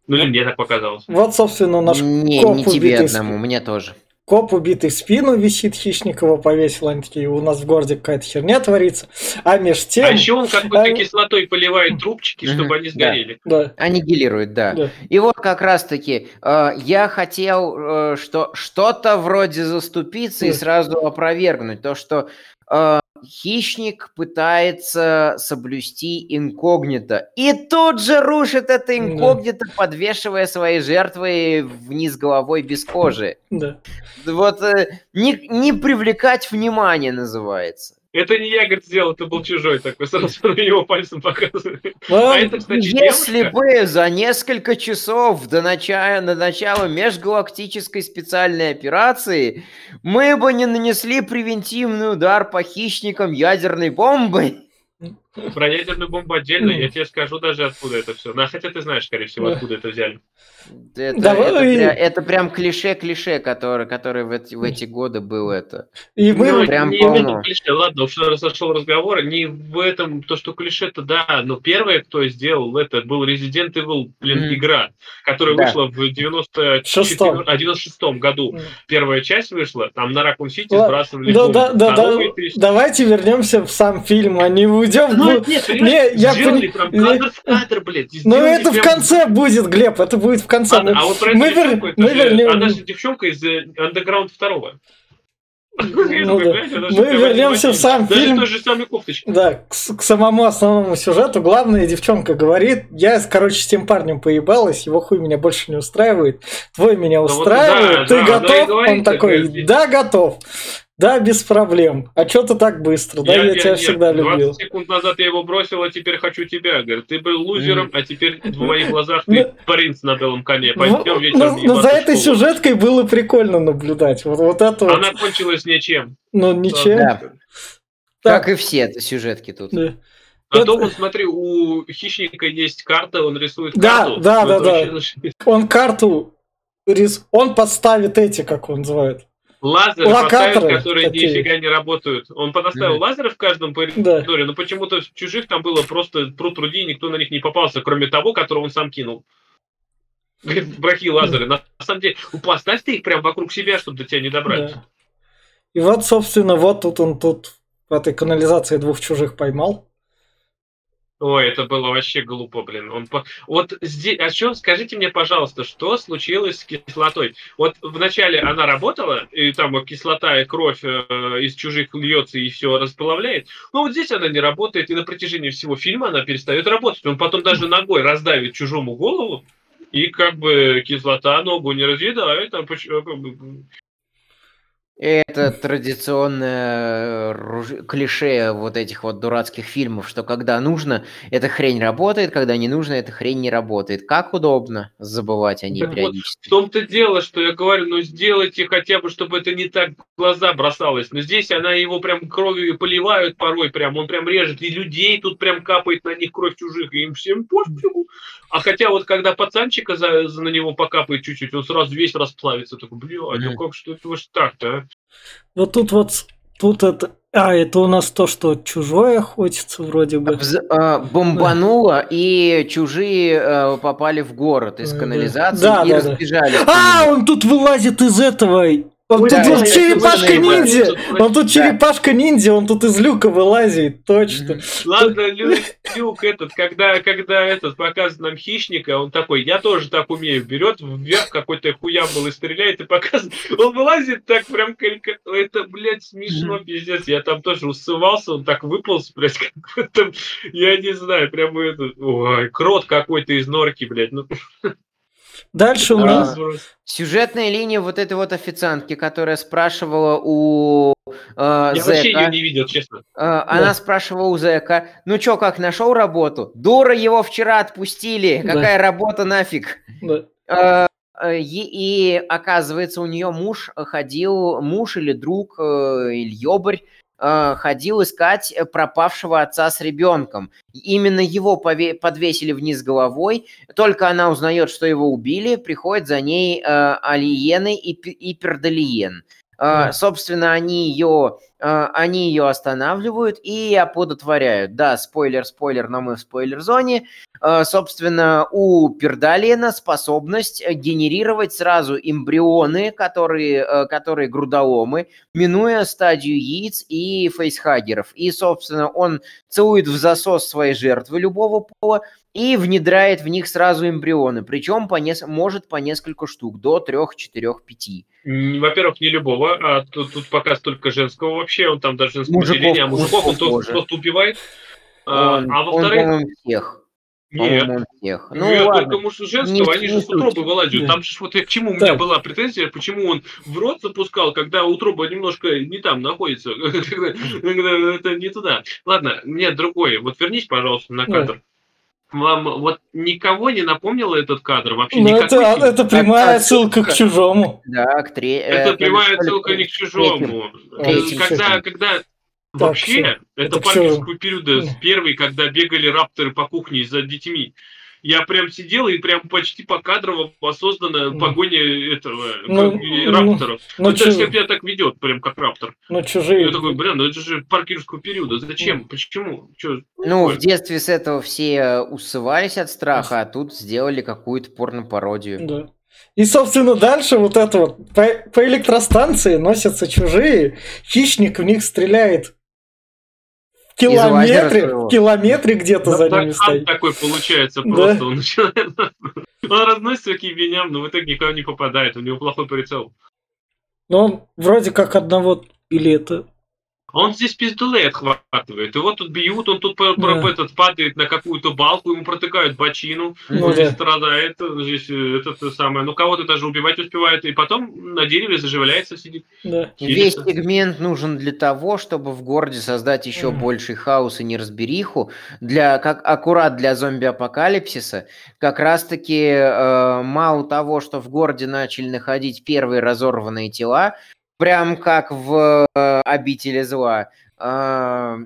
Ну или мне так показалось. Вот, собственно, наш не, не тебе убитый одному, мне тоже. Коп убитый в спину висит, хищник его повесил, они такие, у нас в городе какая-то херня творится. А меж тем... А еще он какой-то они- кислотой поливает трубчики, чтобы они да. сгорели. Да, Аннигилирует, да. да. И вот как раз-таки э, я хотел э, что что-то вроде заступиться и Мгм. сразу опровергнуть то, что э, хищник пытается соблюсти инкогнито. И тут же рушит это Да. инкогнито, подвешивая свои жертвы вниз головой без кожи. да. Вот э, не, не привлекать внимание называется. Это не я, говорит, сделал, это был чужой такой, сразу на него пальцем показывает. А, А это, кстати, Если девушка. бы за несколько часов до начала, до начала межгалактической специальной операции мы бы не нанесли превентивный удар по хищникам ядерной бомбой, Про ядерную бомбу отдельно, я тебе скажу даже откуда это все. Ну, хотя ты знаешь, скорее всего, откуда это взяли. Это, Давай... это, прям, это прям клише-клише, который, который в эти, в эти годы был это. И мы ну, прям не полно. в клише, ладно, уж зашел разговор, не в этом, то, что клише-то, да, но первое, кто сделал это, был Resident Evil, блин, mm. игра, которая да. вышла в 94, 96 году. Mm. Первая часть вышла, там на Ракун Сити сбрасывали да, да, да, да, Давайте вернемся в сам фильм, а не уйдем. Ну, ну, нет, не, я сделали прям кадр в кадр, блядь. Ну, это в конце будет, Глеб, это будет в конце. А вот про мы, вер... мы вернем... Она же девчонка из э, Underground 2. Ну, да. Мы вернемся в сам Даже фильм. той же. Да, к, к самому основному сюжету. Главная девчонка говорит, я, короче, с тем парнем поебалась, его хуй меня больше не устраивает, твой меня ну устраивает, вот, да, ты да, готов? Он такой, да, готов. Да, без проблем. А что ты так быстро? Да, я, я, я тебя нет, всегда 20 любил. секунд назад я его бросил, а теперь хочу тебя. Говорит, ты был лузером, а теперь в моих глазах ты ну, принц на белом коне. Пойдем ну, вечером Но за этой сюжеткой было прикольно наблюдать. Вот, вот это Она кончилась ничем. Ну, ничем. Да. Как и все сюжетки тут. Да. А это... то, вот смотри, у хищника есть карта, он рисует да, карту. Да, да, да. Он карту, рис... он подставит эти, как он называет, лазеры Локаторы поставить, которые такие. нифига не работают. Он подоставил mm. лазеры в каждом коридоре, да. но почему-то в чужих там было просто пруд руди, никто на них не попался, кроме того, которого он сам кинул. Говорит, брахи лазеры. На самом деле, поставь ты их прям вокруг себя, чтобы до тебя не добраться. Да. И вот, собственно, вот тут он тут в этой канализации двух чужих поймал. Ой, это было вообще глупо, блин. Он по... Вот здесь, а что, скажите мне, пожалуйста, что случилось с кислотой? Вот вначале она работала, и там кислота и кровь э, из чужих льется и все расплавляет. Но вот здесь она не работает, и на протяжении всего фильма она перестает работать. Он потом даже ногой раздавит чужому голову, и как бы кислота ногу не разъедает, а это традиционное э, клише вот этих вот дурацких фильмов, что когда нужно, эта хрень работает, когда не нужно, эта хрень не работает. Как удобно забывать о ней так периодически. Вот в том-то дело, что я говорю, ну сделайте хотя бы, чтобы это не так в глаза бросалось. Но здесь она его прям кровью поливают порой, прям он прям режет, и людей тут прям капает на них кровь чужих, и им всем пофигу. А хотя вот когда пацанчика за, за на него покапает чуть-чуть, он сразу весь расплавится. Такой, бля, ну как что это вот так-то, а? Вот тут вот, тут это... А, это у нас то, что чужое охотится вроде бы. Вз, э, бомбануло, да. и чужие э, попали в город из канализации да, и да, разбежали. Да. А, он тут вылазит из этого он да, тут черепашка ниндзя! Он тут черепашка ниндзя, он тут из люка вылазит, точно. Ладно, люк, люк этот, когда, когда этот показывает нам хищника, он такой, я тоже так умею, берет вверх какой-то хуябл и стреляет и показывает. Он вылазит так прям, это, блядь, смешно, пиздец. Я там тоже усывался, он так выполз, блядь, как я не знаю, прям это, ой, крот какой-то из норки, блядь. Ну. Дальше у нас... Сюжетная линия вот этой вот официантки, которая спрашивала у э, Я Зека. вообще ее не видел, честно. Э, да. Она спрашивала у Зека, ну чё, как, нашел работу? Дура, его вчера отпустили, да. какая работа нафиг? Да. Э, и, и оказывается, у нее муж ходил, муж или друг, э, или ёбарь, Э, ходил искать э, пропавшего отца с ребенком. Именно его подвесили вниз головой. Только она узнает, что его убили, приходит за ней э, Алиены и, и Пердалиен. Uh, собственно, они ее, uh, они ее останавливают и оплодотворяют. Да, спойлер, спойлер, но мы в спойлер-зоне. Uh, собственно, у Пердалиена способность генерировать сразу эмбрионы, которые, которые грудоломы, минуя стадию яиц и фейсхагеров. И, собственно, он целует в засос своей жертвы любого пола, и внедряет в них сразу эмбрионы, причем по нес- может по несколько штук, до трех, четырех, пяти. Во-первых, не любого, а тут, тут пока столько женского вообще, он там даже женского мужиков, деления, а мужиков, он просто, просто убивает. А, он, а во-вторых... Он, всех. Нет. Всех. Ну, Нет, ладно. только муж женского, не, они же с утробы вылазят. Там же вот к чему у меня была претензия, почему он в рот запускал, когда утроба немножко не там находится. Это не туда. Ладно, нет, другое. Вот вернись, пожалуйста, на кадр вам вот никого не напомнило этот кадр вообще? Ну, это, это прямая отсылка к чужому. Да, к тре... Это прямая отсылка не к чужому. Когда, когда Вообще, всё. это Это паркерского периода первый, когда бегали рапторы по кухне за детьми. Я прям сидел и прям почти покадрово, осознанно Мгм. погоня этого, Ну, как, ну, рапторов. Ну, Ну, даже чу- себя так ведет, прям как раптор. ну, чужие. Я такой, блин, ну это же паркерского периода. Зачем? Почему? Чё? Ну, в детстве с этого все усывались от страха, а тут сделали какую-то порно-пародию. Да. И, собственно, дальше вот это вот. По, по электростанции носятся чужие. Хищник в них стреляет километре, в километре где-то Да, за так ними стоит. такой получается Да. просто. Он начинает... Он разносится к ебеням, но в итоге никого не попадает. У него плохой прицел. Но он вроде как одного или это... А он здесь пиздулей отхватывает. Его тут бьют, он тут Да. этот, падает на какую-то балку, ему протыкают бочину, Ну он здесь да. страдает, здесь э, это, то самое. Ну, кого-то даже убивать успевает, и потом на дереве заживляется, сидит. Да. Весь сегмент нужен для того, чтобы в городе создать еще Мгм. больший хаос и неразбериху, для, как аккурат для зомби-апокалипсиса. Как раз-таки э, мало того, что в городе начали находить первые разорванные тела, прям как в э, обители зла.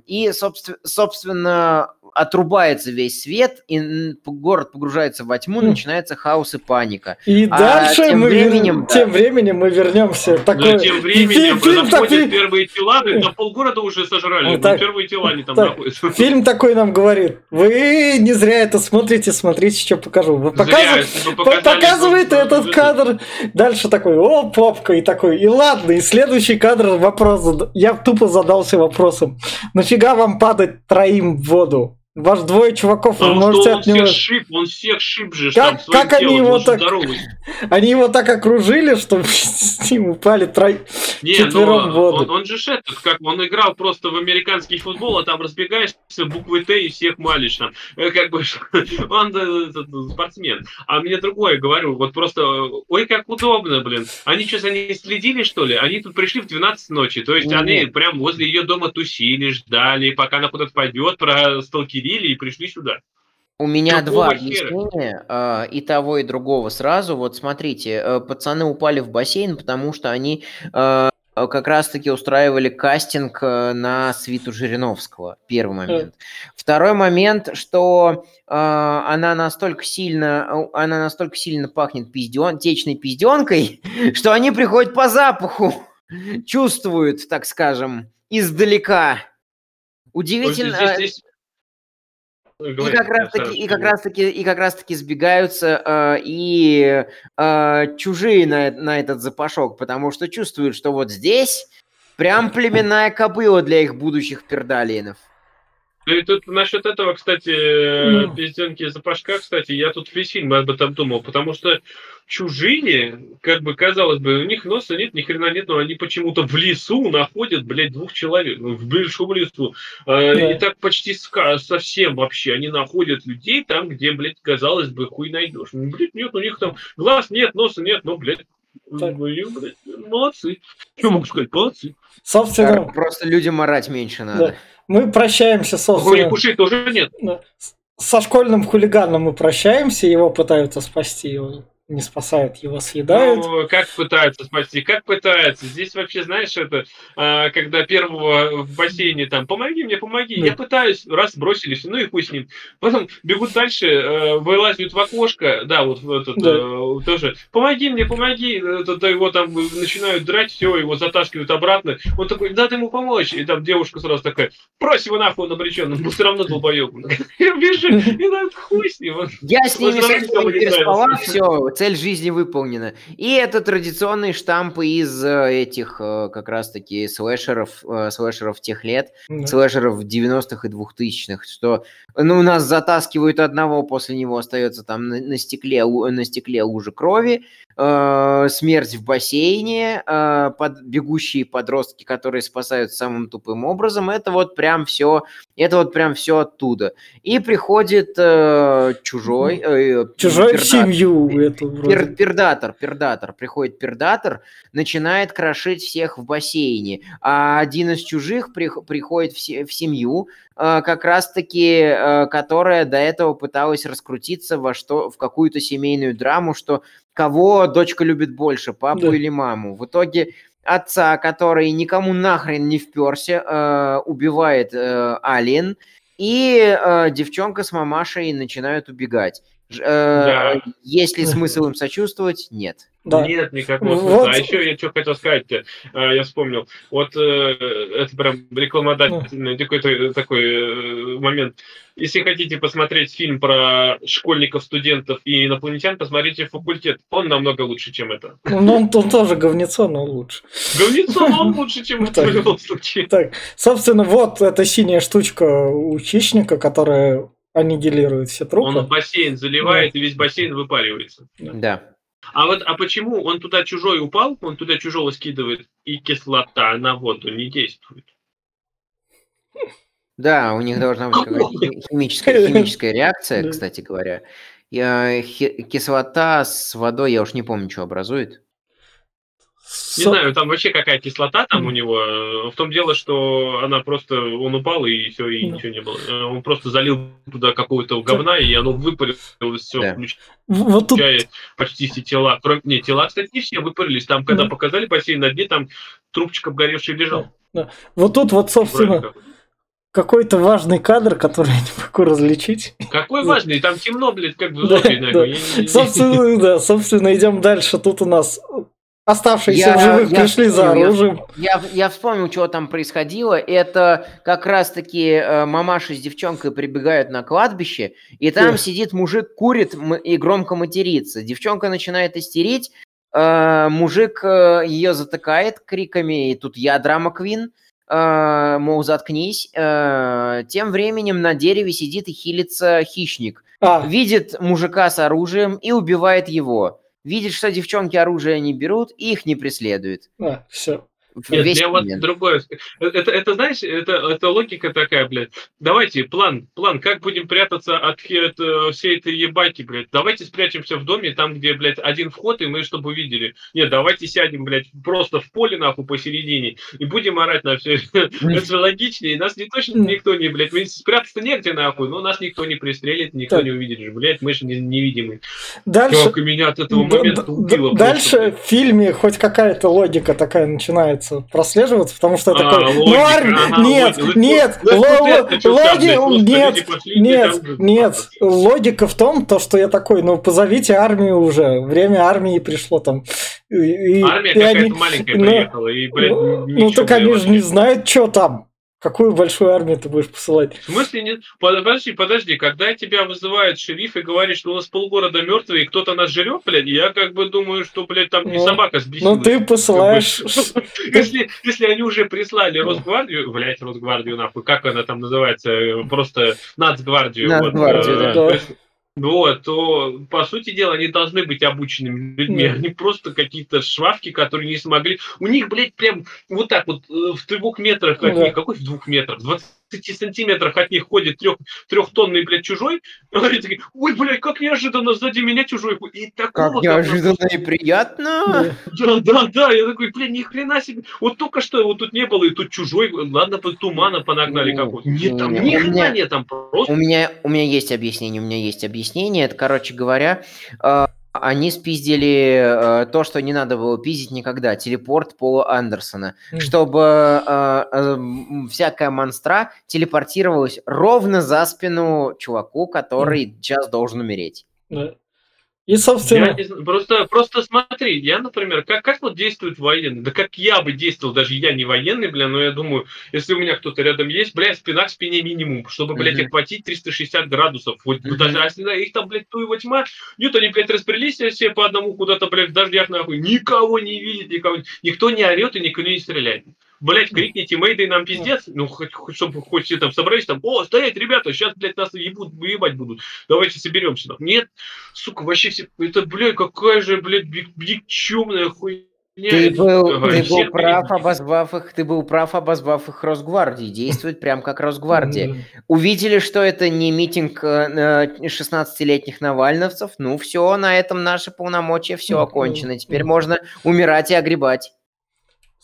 И, собстве- собственно, отрубается весь свет, и город погружается во тьму, Мгм. начинается хаос и паника. И А дальше тем мы вер- временем, да. тем временем мы вернемся. Такой... Но тем временем Фи- фильм находят такой- первые тела, блин, там полгорода уже сожрали, Ну, ну, так- первые тела они там так, находятся. Фильм такой нам говорит, вы не зря это смотрите, смотрите, что покажу. Вы Зря, показываете, если бы По- показали, Показывает то- этот кадр. Дальше такой, о, попка, и такой, и ладно, и следующий кадр вопрос. Я тупо задался вопросом. Нафига вам падать троим в воду? Ваш двое чуваков, вы Потому можете что он от него... всех шип, он всех шип же, Как- там как они телом, его так- здоровый. Они его так окружили, что с ним упали трои... Не, Четвером воду. он, он же этот, как он играл просто в американский футбол, а там разбегаешься, буквы Т и всех малишь там. Э, Как бы он э, спортсмен. А мне другое говорю, вот просто, э, ой, как удобно, блин. Они что, за ней следили, что ли? Они тут пришли в 12 ночи, то есть Нет. они прям возле ее дома тусили, ждали, пока она куда-то пойдет, просталкерили и пришли сюда. У меня Какого два объяснения, а, и того, и другого сразу. Вот смотрите, э, пацаны упали в бассейн, потому что они э, как раз-таки устраивали кастинг э, на свиту Жириновского. Первый момент. Второй момент, что э, она настолько сильно, э, она настолько сильно пахнет пизден, течной пизденкой, что они приходят по запаху, чувствуют, так скажем, издалека. Удивительно. Здесь- здесь- И как раз таки, и как скажу. раз таки, и как раз таки сбегаются э, и э, чужие на, э- на этот запашок, потому что чувствуют, что вот здесь прям племенная кобыла для их будущих пердалиенов. Ну и тут насчет этого, кстати, э, Ну. пизденки запашка, кстати, я тут весь фильм об этом думал, потому что чужие, как бы казалось бы, у них носа нет, ни хрена нет, но они почему-то в лесу находят, блядь, двух человек, ну, в большом лесу. Э, Да. И так почти совсем вообще. Они находят людей там, где, блядь, казалось бы, хуй найдешь. Ну, блядь, нет, у них там глаз нет, носа нет, ну, блядь, Так. молодцы. Что могу сказать, молодцы. Собственно, Просто людям орать меньше надо. Мы прощаемся, собственно. тоже нет. Со школьным хулиганом мы прощаемся, его пытаются спасти, его не спасают, его съедают. Ну, как пытаются спасти, как пытаются. Здесь вообще, знаешь, это, а, когда первого в бассейне там, помоги мне, помоги, Да. я пытаюсь, раз, бросились, ну и хуй с ним. Потом бегут дальше, э, вылазят в окошко, да, вот этот, Да. э, тоже, помоги мне, помоги, это, то его там начинают драть, все, его затаскивают обратно. Он такой, надо ему помочь. И там девушка сразу такая, брось его нахуй, он обречен, он все равно долбоеб. Бежи, и надо хуй с ним. Я с ними переспала, все, цель жизни выполнена. И это традиционные штампы из э, этих э, как раз-таки слэшеров, э, слэшеров тех лет, Да. слэшеров 90-х и 2000-х, что ну, нас затаскивают одного, после него остается там на, на стекле, на стекле лужа крови, э, смерть в бассейне, э, под, бегущие подростки, которые спасают самым тупым образом, это вот прям все, это вот прям все оттуда. И приходит э, чужой, э, Чужой в пердат- семью эту. Пер- пердатор, пердатор. Приходит пердатор, начинает крошить всех в бассейне. А один из чужих прих- приходит в, в семью, э, как раз-таки, э, которая до этого пыталась раскрутиться во что, в какую-то семейную драму, что кого дочка любит больше, папу Да. или маму. В итоге отца, который никому нахрен не вперся, э, убивает э, Алien, и э, девчонка с мамашей начинают убегать. Ж- э, Да. Есть ли смысл им сочувствовать? Нет. Да. Нет никакого Вот. смысла. А еще я что хотел сказать-то, а, я вспомнил. Вот э, это прям рекламодательный какой-то э, такой э, момент. Если хотите посмотреть фильм про школьников, студентов и инопланетян, посмотрите «Факультет». Он намного лучше, чем это. Ну, он, он тоже говнецо, но лучше. Говнецо, но он лучше, чем это в любом случае. Так, собственно, вот эта синяя штучка у хищника, которая аннигилирует все трупы. Он в бассейн заливает, и весь бассейн выпаривается. Да. А вот а почему он туда чужой упал, он туда чужого скидывает, и кислота на воду не действует? Да, у них должна быть какая-то хи- химическая, химическая реакция, Да. кстати говоря. Э, хи- кислота с водой, я уж не помню, что образует. Не Со- знаю, там вообще какая кислота там Мгм. у него. Э, В том дело, что она просто, он упал и все, и Да. ничего не было. Э, Он просто залил туда какого-то говна, и оно выпарилось все, Да. включая Вот тут почти все тела. Кроме, не, тела, кстати, не все выпарились. Там, когда Да. показали бассейн на дне, там трубчик обгоревший лежал. вот тут вот, собственно, какой-то важный кадр, который я не могу различить. Какой Да. важный, там темно, блядь, как в Да, да. Собственно, да, собственно, идем дальше. Тут у нас оставшиеся Я- в живых я пришли за я оружием. Я, я вспомнил, что там происходило. Это как раз-таки э, мамаша с девчонкой прибегают на кладбище, и там Да. сидит мужик, курит и громко матерится. Девчонка начинает истерить, э, мужик ее затыкает криками, и тут я драма Квин, э, мол, заткнись. Э, тем временем на дереве сидит и хилится хищник. А, Видит мужика с оружием и убивает его. Видит, что девчонки оружие не берут их не преследуют. все. Нет, Весь я вот другое. Это, это, знаешь, это, это логика такая, блядь. Давайте, план, план, как будем прятаться от, от, э, всей этой ебаки, блядь. Давайте спрячемся в доме, там, где, блядь, один вход, и мы чтобы увидели. Нет, давайте сядем, блядь, просто в поле, нахуй, посередине, и будем орать на все. Это же логичнее, нас не точно никто не, блядь, мы спрятаться негде, нахуй, но нас никто не пристрелит, никто не увидит же, блядь, мы же не- невидимые. Дальше, меня от этого момента убило. дальше в фильме хоть какая-то логика такая начинается прослеживаться, потому что А, такой, ну логика, армия, ага, нет, логика. нет, ло- логи- нет, пошли, нет, нет, логика в том, то, что я такой, ну позовите армию уже, время армии пришло там. И- Армия какая-то они- маленькая ну, приехала, и, блядь, ну, так они же не знают, что там. Какую большую армию ты будешь посылать? В смысле нет? Подожди, подожди, когда тебя вызывает шериф и говорит, что у нас полгорода мертвые, и кто-то нас жрет, блядь, я как бы думаю, что, блядь, там не Ну, собака сбесилась. Ну ты посылаешь... Если, если они уже прислали Росгвардию, блядь, Росгвардию нахуй, как она там называется, э, просто Нацгвардию. Нацгвардию, э, да. Вот, то, по сути дела, они должны быть обученными людьми, Да. они просто какие-то швавки, которые не смогли... У них, блядь, прям вот так вот э, в двух метрах от Да. них, какой в двух метрах? В 20 сантиметрах от них ходит трех, трехтонный, блядь, чужой, они такие, ой, блядь, как неожиданно сзади меня чужой. И Как такого говна неожиданно и приятно. да, да, да, я такой, блин, ни хрена себе. Вот только что его тут не было, и тут чужой, ладно, тумана понагнали Ну, какой-то. Нет, там не, ни хрена нет, там просто... У меня, у меня есть объяснение, у меня есть объяснение. Это, короче говоря, э, они спиздили э, то, что не надо было пиздить никогда. Телепорт Пола Андерсона. Мгм. Чтобы э, э, всякая монстра телепортировалась ровно за спину чуваку, который сейчас должен умереть. И, Я собственно, не знаю, просто, просто смотри, я, например, как, как вот действует военный? Да как я бы действовал, даже я не военный, бля, но я думаю, если у меня кто-то рядом есть, бля, спина к спине минимум, чтобы, блядь, охватить 360 градусов. Вот Мгм. даже если да, их там, блядь, ту его тьма, нет, они, блядь, разбрелись все по одному куда-то, блядь, в дождях, нахуй, никого не видит, никого, никто не орет и никто не стреляет. Блять, крикните Мэйдэй нам пиздец, ну, хоть, хоть чтобы хоть все там собрались, там, о, стоять, ребята, сейчас, блядь, нас ебут, выебать будут, давайте соберемся. там. Нет, сука, вообще все, это, блядь, какая же, блядь, бикчумная хуйня. Ты был, Ага, ты был всех прав, обозвав их, ты был прав, обозвав их Росгвардией. Действует прям как Росгвардия. Увидели, что это не митинг э, э, 16-летних навальновцев, ну все, на этом наши полномочия все окончено. Теперь можно умирать и огребать.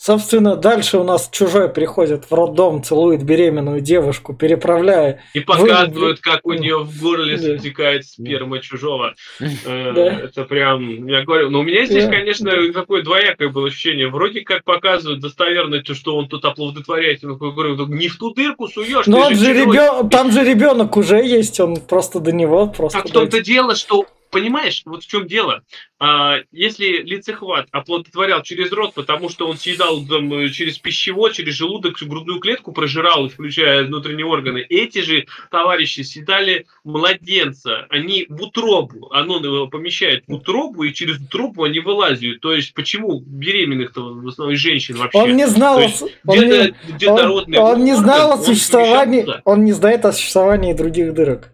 Собственно, дальше у нас чужой приходит в роддом, целует беременную девушку, переправляя. И показывают, как у нее в горле да. стекает сперма чужого. Э, да. Это прям, я говорю, но у меня здесь, да. конечно, такое двоякое было ощущение. Вроде как показывают достоверно, что он тут оплодотворяет. Я говорю, не в ту дырку суешь. Но он же ребен... там же ребенок уже есть, он просто до него просто. Так в том-то дело, что понимаешь, вот в чем дело. А, если лицехват оплодотворял через рот, потому что он съедал там, э, через пищевод, через желудок, грудную клетку прожирал, включая внутренние органы, эти же товарищи съедали младенца, они в утробу, оно его помещает в утробу, и через утробу они вылазят. То есть почему беременных-то в основном женщин вообще? Он не знал, он, не, он, он не знал о существовании, он не знает о существовании других дырок.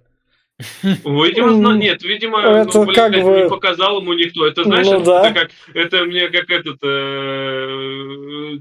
Видимо, нет, видимо, это ну, блин, как бы... не показал ему никто. Это знаешь, ну, это, да. как это мне как этот э,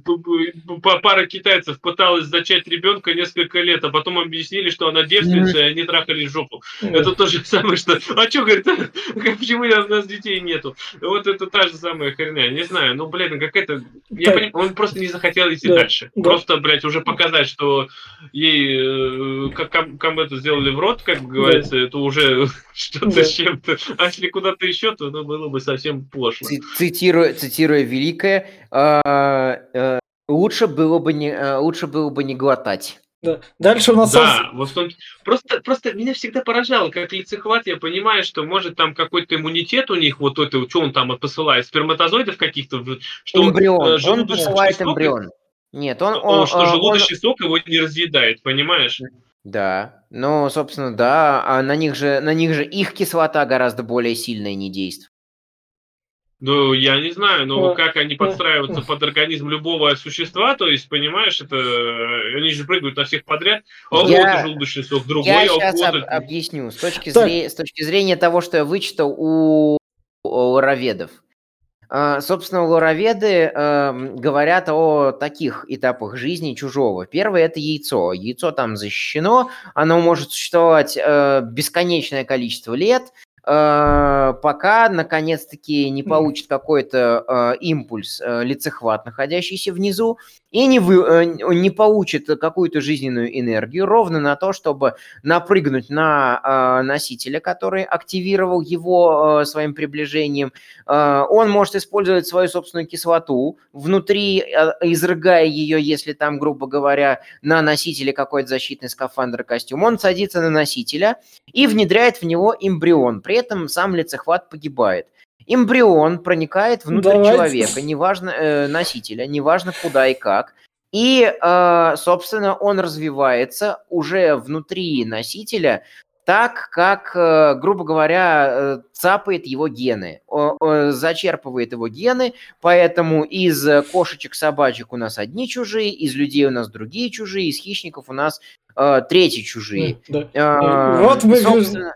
пара китайцев пыталась зачать ребенка несколько лет, а потом объяснили, что она девственница, и они трахали жопу. Это то же самое, что. А что говорит, почему у нас детей нету? Вот это та же самая херня. Не знаю, ну блин, как это. Я поним... Он просто не захотел идти да. дальше. Да. Просто, блядь, уже показать, что ей э, как кому это сделали в рот, как говорится это уже что-то да. с чем-то. А если куда-то еще, то ну, было бы совсем пошло. Цитируя, цитируя великое, э, э, лучше было бы не э, лучше было бы не глотать. Да. Дальше у нас... Да, вот том... просто, просто меня всегда поражало, как лицехват, я понимаю, что может там какой-то иммунитет у них, вот это, что он там посылает, сперматозоидов каких-то, что эмбрион, он, э, он посылает эмбрион. Нет, он, он, он что он, желудочный он... сок его не разъедает, понимаешь? Да, ну, собственно, да, а на них же, на них же их кислота гораздо более сильная не действует. Ну, я не знаю, но как они подстраиваются под организм любого существа, то есть, понимаешь, это они же прыгают на всех подряд, а я, желудочный сок, другой, я а сейчас об, объясню. С точки, зрения, с точки зрения того, что я вычитал у, у раведов. А, собственно, лороведы э, говорят о таких этапах жизни чужого. Первое – это яйцо. Яйцо там защищено, оно может существовать э, бесконечное количество лет, э, пока, наконец-таки, не получит какой-то э, импульс э, лицехват, находящийся внизу, и не, вы, э, не получит какую-то жизненную энергию ровно на то, чтобы напрыгнуть на э, носителя, который активировал его э, своим приближением. Он может использовать свою собственную кислоту внутри, изрыгая ее, если там, грубо говоря, на носителе какой-то защитный скафандр костюм. Он садится на носителя и внедряет в него эмбрион. При этом сам лицехват погибает эмбрион проникает внутрь Давайте. человека, неважно э, носителя, неважно куда и как. И, э, собственно, он развивается уже внутри носителя так, как, э, грубо говоря, э, цапает его гены, зачерпывает его гены, поэтому из кошечек, собачек у нас одни чужие, из людей у нас другие чужие, из хищников у нас э, третьи чужие. Да. Э, вот мы, собственно...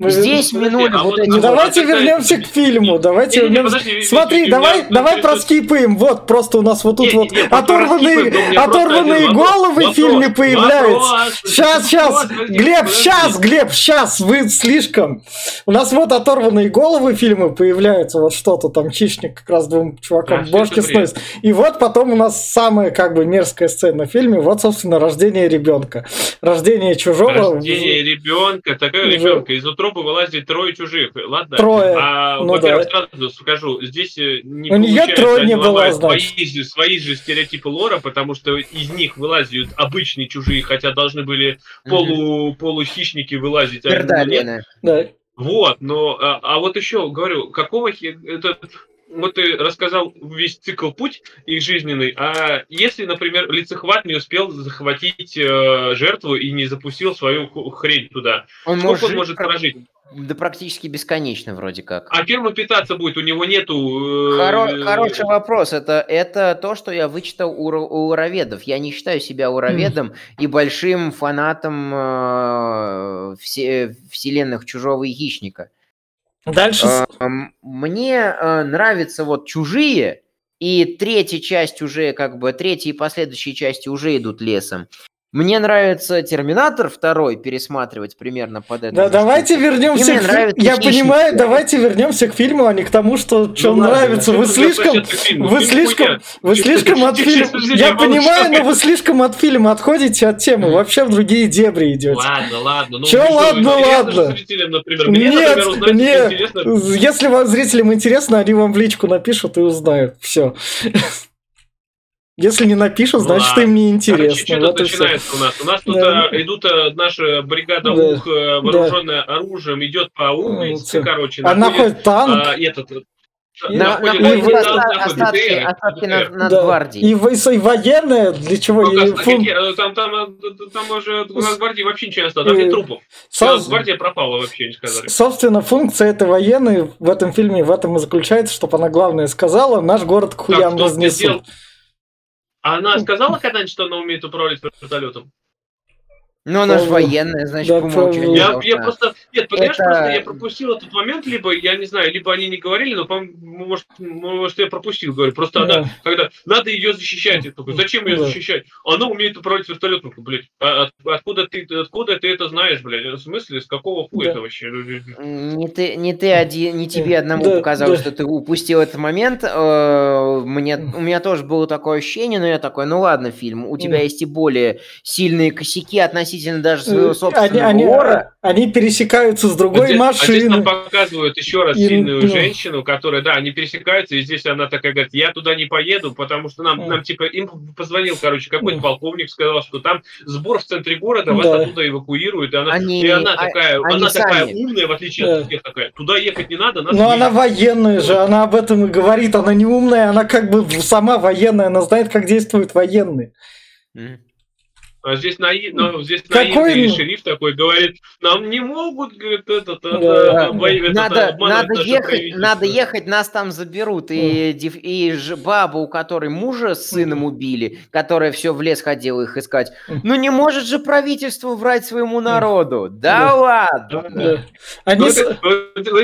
Здесь минули а вот эти... Ну, давайте вернемся к фильму. Давайте вернемся. Смотри, давай, давай проскипаем. Вот, просто у нас вот тут вот оторванные, оторванные головы в фильме появляются. Сейчас, сейчас, Глеб, сейчас, Глеб, сейчас, вы слишком. У нас вот оторванные головы фильмы появляются. Вот что-то там Чичник как раз двум чувакам бошки сносит. И вот потом у нас самая как бы мерзкая сцена в фильме. Вот, собственно, рождение ребенка. Рождение чужого. Рождение ребенка, такая ребенка из утробы группы вылазит трое чужих. Ладно. Трое. А, ну, во-первых, да. сразу скажу, здесь э, не У нее трое не было, свои, свои же стереотипы лора, потому что из них вылазят обычные чужие, хотя должны были полу, полухищники вылазить. А да. Вот, но, а, а вот еще, говорю, какого это вот ты рассказал весь цикл путь их жизненный, а если, например, лицехват не успел захватить э, жертву и не запустил свою хрень туда, он сколько может он может прожить? Да практически бесконечно вроде как. А кем он питаться будет? У него нету... Э, Хоро- хороший вопрос. Это, это то, что я вычитал у, у уроведов. Я не считаю себя уроведом mm. и большим фанатом э, все, вселенных Чужого и Хищника. Дальше. Мне э, нравятся вот чужие, и третья часть уже, как бы, третья и последующие части уже идут лесом. Мне нравится Терминатор второй пересматривать примерно под это. Да, давайте вернемся. Мне К... нравится Я «Хищник». понимаю, давайте вернемся к фильму, а не к тому, что что Ну нравится. Вы слишком, вы Фильм слишком, вы слишком от фильма. Я понимаю, но вы слишком от фильма отходите от темы, вообще в другие дебри идете. Ладно, ладно. Ну, что, ладно, ладно? Нет, нет. Если вам зрителям интересно, они вам в личку напишут и узнают. Все. Если не напишут, Ну значит им не Короче, интересно. что Вот тут и всё. начинается у нас? У нас тут Да. а, идут а, наша бригада Да. ух, а, вооруженная оружием, идет по улице, короче, А находит танк. а, этот, И- На- находит- и- остатки, остатки да. гвардией. И, во- и военные, для чего? Ну, И как, фун- какие- там, там, а, там уже у нас гвардии вообще ничего не осталось, там И- нет трупов. со- гвардия пропала вообще, не сказали. Собственно, функция этой военной в этом фильме в этом и заключается, чтобы она главное сказала, наш город к хуям Так, разнесут. сделал? А она сказала когда-нибудь, что она умеет управлять вертолетом? Ну, она же военная, значит, Да, помолчу. Павел. Я, должна. я просто, нет, понимаешь, Это- просто я пропустил этот момент, либо, я не знаю, либо они не говорили, но, по может, может, я пропустил, говорю, просто Да. она, когда надо ее защищать, я такой, зачем ее Да. защищать? Она умеет управлять вертолетом, блядь, а от- откуда ты, откуда ты это знаешь, блядь, в смысле, с какого хуя Да. это вообще? Не ты, не ты один, не тебе одному Да, показалось, да. что ты упустил этот момент. Э, Мне, у меня тоже было такое ощущение, но я такой, ну ладно, фильм, у тебя Да. есть и более сильные косяки относительно даже своего Э, Они, собственного они, лора. они пересекаются с Вот другой здесь- А здесь нам машиной. показывают еще раз И, сильную ну. женщину, которая, да, они пересекаются, и здесь она такая говорит, я туда не поеду, потому что нам, нам типа, им позвонил, короче, какой-то Mm. полковник, сказал, что там сбор в центре города, вас Да. оттуда эвакуируют, и она, Они- и она а- такая, они она такая сами. умная, в отличие Да. от всех, такая, туда ехать не надо, нас Но не- она военная же, она об этом и говорит, она не умная, она как бы сама военная, она знает, как действуют военные. А здесь, наив, но здесь Какой, наивный ну? шериф такой говорит, нам не могут, говорит, это, это, Да. это, Надо, надо ехать, правительство». надо ехать, нас там заберут. И, и ж- баба, у которой мужа с сыном убили, которая все в лес ходила их искать. Ну не может же правительство врать своему народу. Да Да. ладно. Да. Они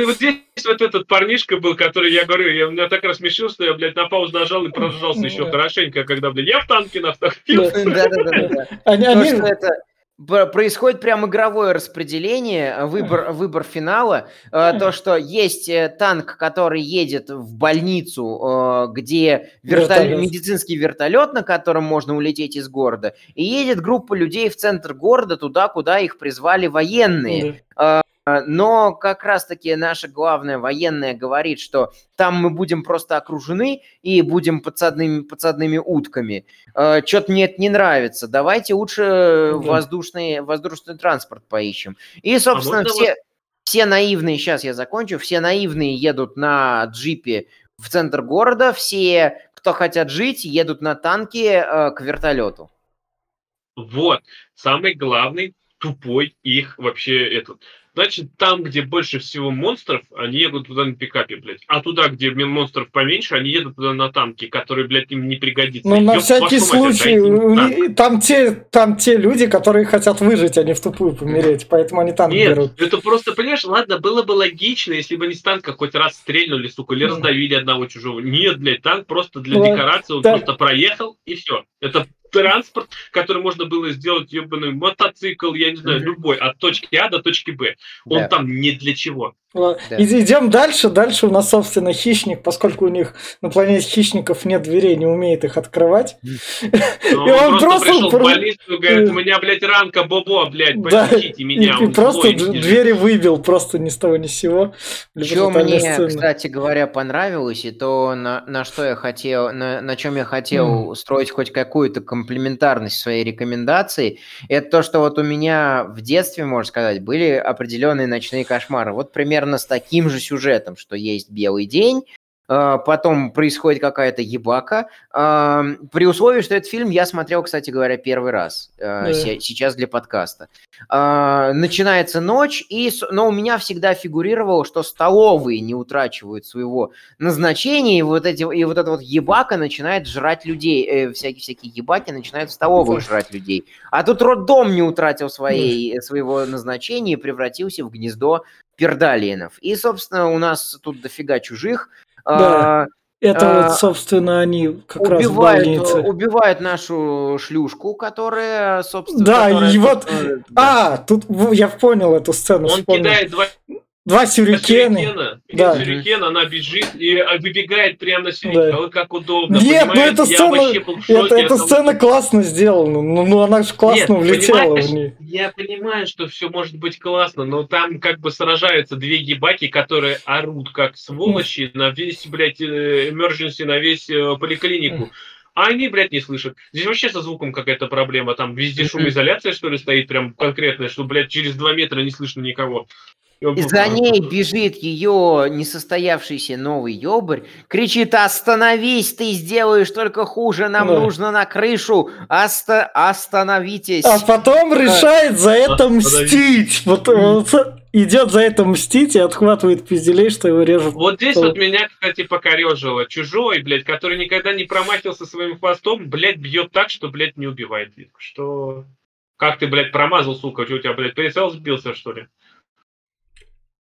вот здесь вот этот парнишка был, который, я говорю, я, меня так рассмешил, что я, блядь, на паузу нажал и прожался еще хорошенько, когда, блядь, я в танке на. Да-да-да. они- То, они- что это б- происходит прям игровое распределение, э, выбор, выбор финала. Э, То, что есть э, танк, который едет в больницу, где вертоле- Вертолет. медицинский вертолет, на котором можно улететь из города, и едет группа людей в центр города, туда, куда их призвали военные. А, Но как раз-таки наша главная военная говорит, что там мы будем просто окружены и будем подсадными, подсадными утками. Что-то мне это не нравится. Давайте лучше Да. воздушный, воздушный транспорт поищем. И, собственно, можно все, все наивные, сейчас я закончу, все наивные едут на джипе в центр города, все, кто хотят жить, едут на танке э, к вертолету. Вот, самый главный, тупой их вообще этот. Значит, там, где больше всего монстров, они едут туда на пикапе, блядь. А туда, где монстров поменьше, они едут туда на танке, которые, блядь, им не пригодится. Ну, на всякий случай, у там те, там те люди, которые хотят выжить, а не в тупую помереть, поэтому они танк Нет, берут. это просто, понимаешь, ладно, было бы логично, если бы они с танка хоть раз стрельнули, сука, или раздавили одного чужого. Нет, блядь, танк просто для Ну, декорации, он да. просто проехал, и все. Это транспорт, который можно было сделать, ебаный мотоцикл, я не знаю, любой, от точки А до точки Б. Он Да. там не для чего. Иди- Идем дальше. Дальше у нас, собственно, хищник, поскольку у них на планете хищников нет дверей, не умеет их открывать. Но И он, он просто, просто пришел про- в больницу и говорит, у меня, блядь, ранка, бобо, блядь, пощадите меня. и он просто злой, двери выбил, просто ни с того ни с сего. Что мне, кстати говоря, понравилось, и то, на, на что я хотел, на, на чем я хотел строить хоть какую-то комплементарность своей рекомендации, это то, что вот у меня в детстве, можно сказать, были определенные ночные кошмары. Вот примерно с таким же сюжетом, что есть белый день, потом происходит какая-то ебака. а, При условии, что этот фильм я смотрел, кстати говоря, первый раз а, Да. се- сейчас для подкаста. А, Начинается ночь, и, но у меня всегда фигурировало, что столовые не утрачивают своего назначения, и вот, эти, и вот эта вот ебака начинает жрать людей, э, всякие, всякие ебаки начинают в столовых жрать людей. А тут роддом не утратил своей, своего назначения и превратился в гнездо пердалиенов. И, собственно, у нас тут дофига чужих. Да. А, Это А, вот, собственно, они как раз в убивают, больнице. убивают нашу шлюшку, которая, собственно... Да, которая, и вот- да. А, тут я понял эту сцену, Он вспомнил. кидает два Два сюрикена, Да. сюрикена, она бежит и а, выбегает прямо на сюрикен. Да. Ой, как удобно, Нет, ну эта сцена, это, эта сцена классно сделана. Ну, ну она же классно Нет, влетела в нее. Я понимаю, что все может быть классно, но там как бы сражаются две ебаки, которые орут как сволочи на весь, блядь, э, emergency, на весь э, поликлинику. А они, блядь, не слышат. Здесь вообще со звуком какая-то проблема. Там везде шумоизоляция, что ли, стоит прям конкретная, что, блядь, через два метра не слышно никого. И за ней бежит ее несостоявшийся новый ёбарь, кричит «Остановись, ты сделаешь только хуже, нам Да. нужно на крышу, Оста- остановитесь!» А потом решает за это мстить. Вот, вот, идет за это мстить и отхватывает пизделей, что его режут. Вот здесь вот меня, кстати, покорежило. Чужой, блядь, который никогда не промахивался своим хвостом, блядь, бьет так, что, блядь, не убивает. Что... Как ты, блядь, промазал, сука? Что у тебя, блядь, прицел сбился, что ли?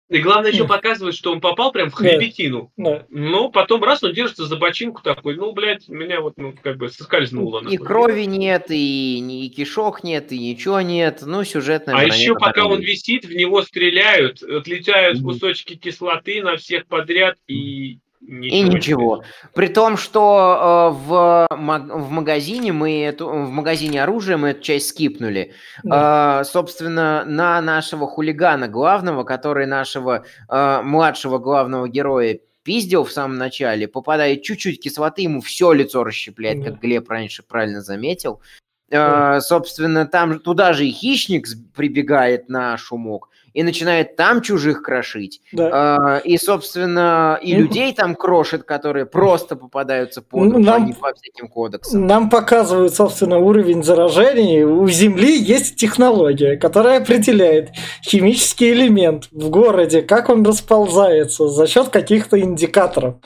И главное еще показывает, что он попал прям в хребетину. Да. Но потом раз он держится за бочинку такой, ну, блядь, меня вот, ну, как бы соскользнуло. И крови нет, и, ни- и кишок нет, и ничего нет. Ну, сюжетная А еще пока он висит, в него стреляют, отлетают кусочки кислоты на всех подряд и ничего. И ничего. При том, что э, в, в магазине мы эту, в магазине оружия мы эту часть скипнули. Да. Э, собственно, на нашего хулигана главного, который нашего э, младшего главного героя пиздил в самом начале, попадает чуть-чуть кислоты, ему все лицо расщепляет, Да. как Глеб раньше правильно заметил. Э, собственно, там туда же и хищник прибегает на шумок и начинает там чужих крошить. Да. А, И, собственно, и Ну, людей там крошат, которые просто попадаются под Ну, нам- по всяким кодексам. Нам показывают, собственно, уровень заражений. У Земли есть технология, которая определяет химический элемент в городе, как он расползается за счет каких-то индикаторов,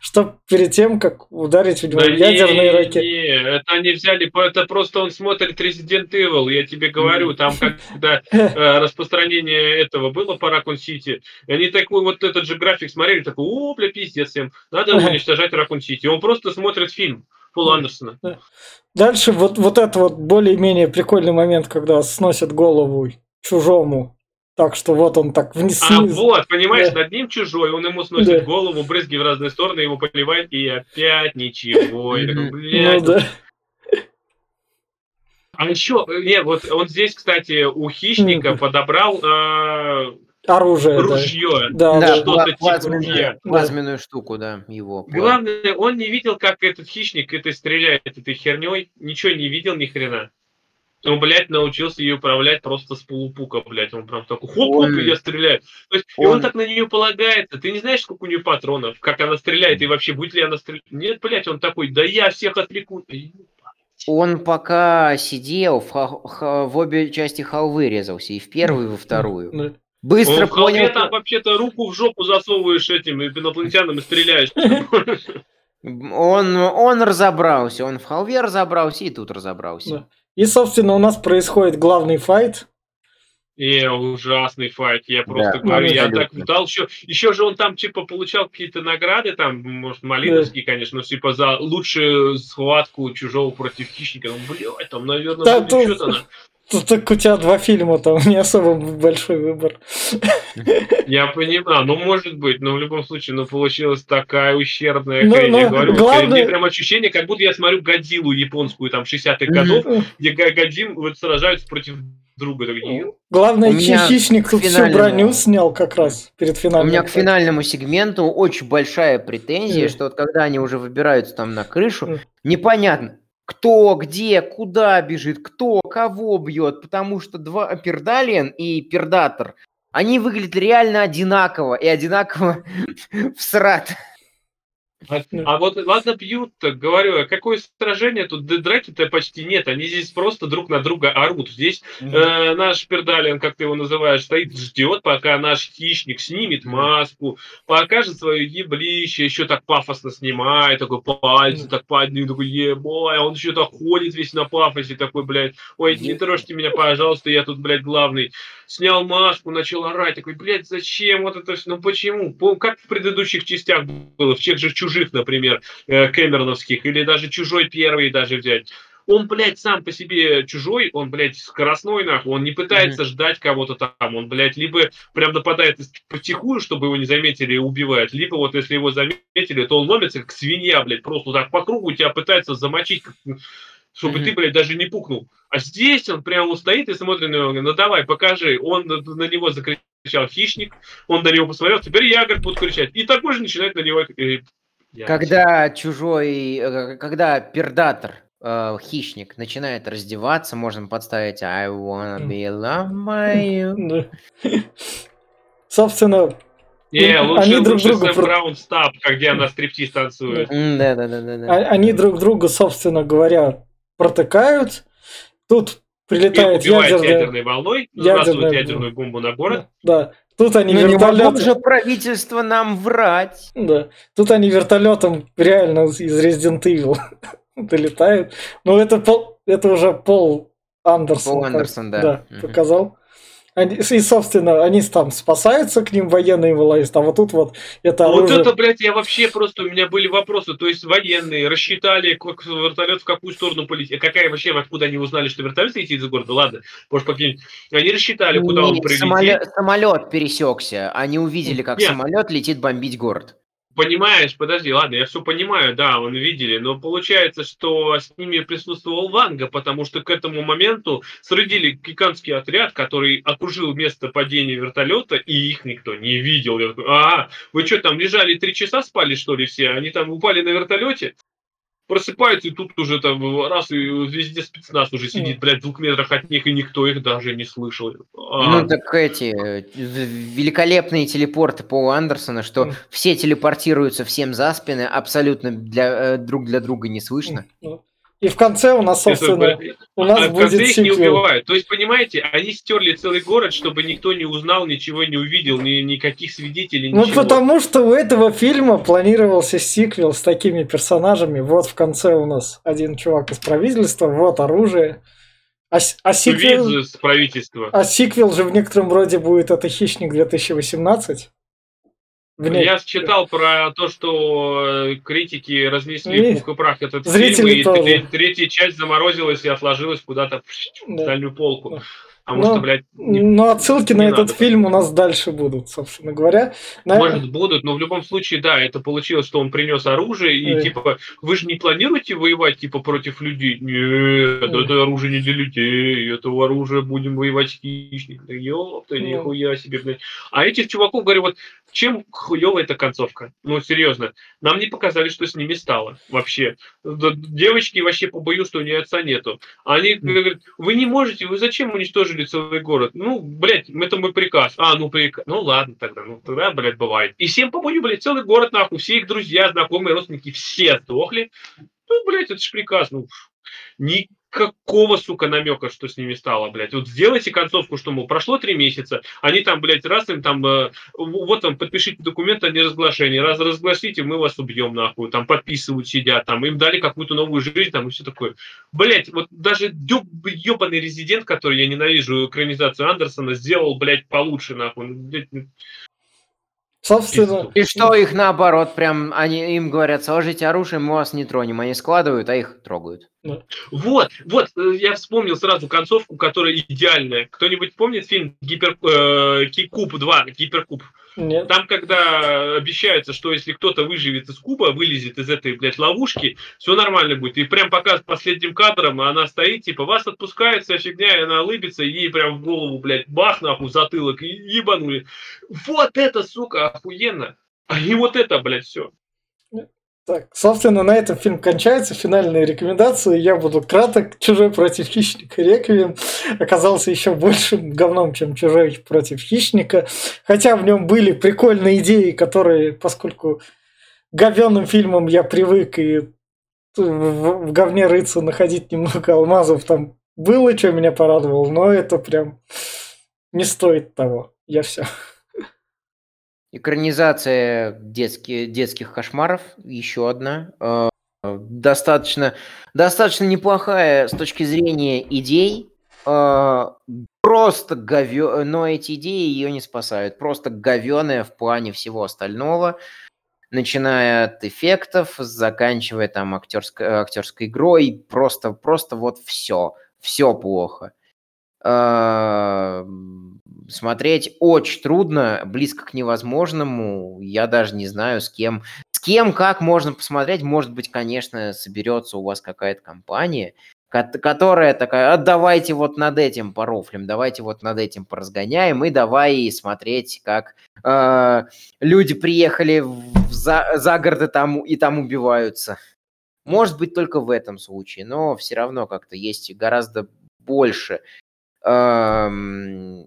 что перед тем, как ударить в него Да ядерные ракеты. не, это они взяли, это просто он смотрит Resident Evil, я тебе говорю, там когда э, распространение этого было по Ракун Сити, они такой вот этот же график смотрели, такой, о, бля, пиздец всем, надо уничтожать Ракун Сити. Он просто смотрит фильм Пол. Андерсона. Дальше вот, вот это вот более-менее прикольный момент, когда сносят голову чужому. Так что вот он так вниз. А вниз. вот, понимаешь, Да. над ним чужой, он ему сносит Да. голову, брызги в разные стороны, его поливает, и опять ничего. Такой, Ну да. А еще, не, вот он здесь, кстати, у хищника подобрал э, Оружие, ружье. Да, Да, да. что-то типа ружья. плазменную штуку, да, его. Главное, он не видел, как этот хищник это стреляет этой херней, ничего не видел ни хрена. Он, блядь, научился ее управлять просто с полупука, блядь. Он прям такой, хоп-хоп, Он- и я стреляю. То есть, и он он- так на нее полагается. Ты не знаешь, сколько у нее патронов, как она стреляет, и вообще, будет ли она стрелять. Нет, блядь, он такой, да я всех отвлеку. Он пока сидел, в, в обе части халвы резался, и в первую, и во вторую. Да. Быстро Он в халве понял, там вообще-то руку в жопу засовываешь этим инопланетянам и стреляешь. он, он разобрался, он в халве разобрался, и тут разобрался. Да. И, собственно, у нас происходит главный файт. И ужасный файт, я просто Да, говорю, я так ждал еще, еще же он там типа получал какие-то награды, там, может, малиновские, конечно, но типа за лучшую схватку чужого против хищника, ну, блядь, там, наверное, Да, тут- что-то Тут так у тебя два фильма, там не особо большой выбор. Я понимаю, ну, может быть, но в любом случае, ну, получилась такая ущербная Ну, хрень, ну, я говорю, главное- мне прям ощущение, как будто я смотрю Годзиллу японскую, там, 60-х годов, где Годзин вот сражаются против друга, Главное, У хищник тут всю финальному- броню снял как раз перед У финальным. меня к финальному сегменту очень большая претензия, что вот когда они уже выбираются там на крышу, непонятно, кто, где, куда бежит, кто, кого бьет, потому что два Пердалиен и Пердатор, они выглядят реально одинаково и одинаково всрат. А, а вот ладно бьют-то, говорю, а какое сражение тут? Драки-то почти нет, они здесь просто друг на друга орут. Здесь э, наш пердалин, как ты его называешь, стоит, ждет, пока наш хищник снимет маску, покажет свое еблище, еще так пафосно снимает, такой пальцы так поднял, такой ебой, он еще так ходит весь на пафосе, такой, блядь, ой, не трожьте меня, пожалуйста, я тут, блядь, главный. Снял маску, начал орать, такой, блядь, зачем вот это все, ну почему? Как в предыдущих частях было, в тех же «Чужих», например, э, Кэмероновских, или даже «Чужой первый» даже взять он, блядь, сам по себе чужой, он, блядь, скоростной, нахуй, он не пытается mm-hmm. ждать кого-то там, он, блядь, либо прям нападает потихую, чтобы его не заметили и убивает, либо вот если его заметили, то он ломится как свинья, блядь, просто так по кругу тебя пытается замочить, чтобы mm-hmm. ты, блядь, даже не пукнул. А здесь он прямо стоит и смотрит на него, ну давай, покажи. Он на него закричал хищник, он на него посмотрел, теперь я, говорит, буду кричать. И такой же начинает на него... Когда чужой, э, когда пердатор э, хищник начинает раздеваться, можно подставить I wanna be loved by you. Собственно, не, лучше, они друг лучше друга... Сэм Браун Стаб, где она стриптиз танцует. Да, да, да, да, да. Они друг друга, собственно говоря, протыкают. Тут прилетает ядерная... ядерной волной, ядерная... ядерную бомбу на город. Да. Тут они Но вертолетом... же правительство нам врать. Да. Тут они вертолетом реально из Resident Evil долетают. Ну, это, пол, это уже Пол Андерсон. Пол Андерсон, да. Да, угу. показал. Они, и, собственно, они там спасаются, к ним военные вылазят, а вот тут вот это оружие... Вот это, блядь, я вообще просто, у меня были вопросы, то есть военные рассчитали, как вертолет в какую сторону полетит, какая вообще, откуда они узнали, что вертолет летит из города, ладно, может, какие Они рассчитали, куда Нет, он прилетит. Самолет, самолет пересекся, они увидели, как Нет. самолет летит бомбить город понимаешь, подожди, ладно, я все понимаю, да, он видели, но получается, что с ними присутствовал Ванга, потому что к этому моменту сродили гигантский отряд, который окружил место падения вертолета, и их никто не видел. Я такой, а, вы что, там лежали три часа спали, что ли, все? Они там упали на вертолете? Просыпаются, и тут уже там раз, и везде спецназ уже сидит, блядь, в двух метрах от них, и никто их даже не слышал. А... Ну, так эти э, великолепные телепорты Пола Андерсона, что все телепортируются всем за спины, абсолютно для, э, друг для друга не слышно. И в конце у нас, собственно, это, у нас а будет в конце их не убивают. То есть, понимаете, они стерли целый город, чтобы никто не узнал, ничего не увидел, ни, никаких свидетелей, ну, ничего. Ну, потому что у этого фильма планировался сиквел с такими персонажами. Вот в конце у нас один чувак из правительства, вот оружие. А, а сиквел... с правительства. А сиквел же в некотором роде будет это «Хищник 2018». Вне... Я читал про то, что э, критики разнесли и... пух и прах этот фильм, и тоже. третья часть заморозилась и отложилась куда-то да. в дальнюю полку. Потому но, что, блядь, не, но отсылки не на надо. этот фильм у нас дальше будут, собственно говоря. Может, будут, но в любом случае, да, это получилось, что он принес оружие, и, типа, вы же не планируете воевать, типа, против людей? Нет, Ой. это оружие не для людей, это оружие будем воевать с хищниками. Ёпта, нихуя себе, блядь. А этих чуваков, говорю, вот чем хуевая эта концовка? Ну, серьезно. Нам не показали, что с ними стало вообще. Девочки вообще побоюсь, что у нее отца нету. Они говорят, вы не можете, вы зачем уничтожили целый город? Ну, блядь, это мой приказ. А, ну приказ. Ну ладно тогда, ну тогда, блядь, бывает. И всем побою, блядь, целый город нахуй, все их друзья, знакомые, родственники, все сдохли. Ну, блядь, это же приказ. Ну, ни, какого, сука, намека, что с ними стало, блядь. Вот сделайте концовку, что, мол, прошло три месяца, они там, блядь, раз им там, э, вот там, подпишите документ о неразглашении, раз разгласите, мы вас убьем, нахуй, там, подписывают, сидят, там, им дали какую-то новую жизнь, там, и все такое. Блядь, вот даже ебаный резидент, который я ненавижу, экранизацию Андерсона, сделал, блядь, получше, нахуй. Ну, блядь, ну, Собственно. И что их наоборот, прям они им говорят, сложите оружие, мы вас не тронем. Они складывают, а их трогают. Вот, вот, э, я вспомнил сразу концовку, которая идеальная. Кто-нибудь помнит фильм Гипер, э, Куб 2, Гиперкуб? Нет. Там, когда обещается, что если кто-то выживет из куба, вылезет из этой, блядь, ловушки, все нормально будет. И прям показывает последним кадром, она стоит, типа, вас отпускает вся фигня, и она улыбится, и ей прям в голову, блядь, бах, нахуй, затылок, и ебанули. Вот это, сука, охуенно. А не вот это, блядь, все. Так, собственно, на этом фильм кончается. Финальные рекомендации. Я буду краток. «Чужой против хищника» Реквием оказался еще большим говном, чем «Чужой против хищника». Хотя в нем были прикольные идеи, которые, поскольку говенным фильмом я привык и в, говне рыться, находить немного алмазов, там было, что меня порадовало, но это прям не стоит того. Я все. Экранизация детские, детских кошмаров, еще одна. Э, достаточно, достаточно неплохая с точки зрения идей. Э, просто говё... Но эти идеи ее не спасают. Просто говёная в плане всего остального. Начиная от эффектов, заканчивая там актерской, актерской игрой. Просто, просто вот все. Все плохо. Смотреть очень трудно, близко к невозможному. Я даже не знаю, с кем кем, как можно посмотреть. Может быть, конечно, соберется у вас какая-то компания, которая такая, а давайте вот над этим порофлим, давайте вот над этим поразгоняем, и давай смотреть, как э, люди приехали в за, за города там и там убиваются. Может быть, только в этом случае, но все равно как-то есть гораздо больше, э,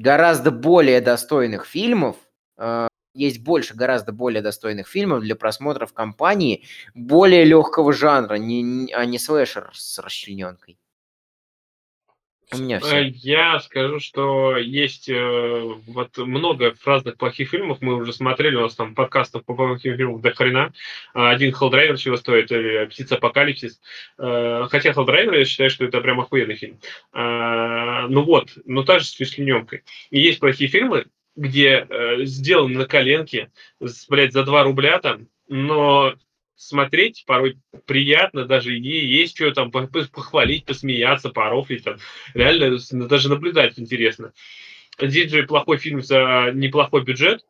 гораздо более достойных фильмов, э, есть больше гораздо более достойных фильмов для просмотра в компании более легкого жанра, не, а не слэшер с расчлененкой. У меня все. Э, я скажу, что есть э, вот много разных плохих фильмов. Мы уже смотрели, у нас там подкастов по плохим фильмам до хрена. Один Хеллдрайвер чего стоит, или Птица Апокалипсис. Э, хотя Хеллдрайвер, я считаю, что это прям охуенный фильм. Э, ну вот, но также с расчлененкой. И есть плохие фильмы, где э, сделан на коленке, блядь, за 2 рубля там, но смотреть порой приятно, даже и есть что там похвалить, посмеяться, порофлить там. Реально даже наблюдать интересно. Диджей плохой фильм за неплохой бюджет.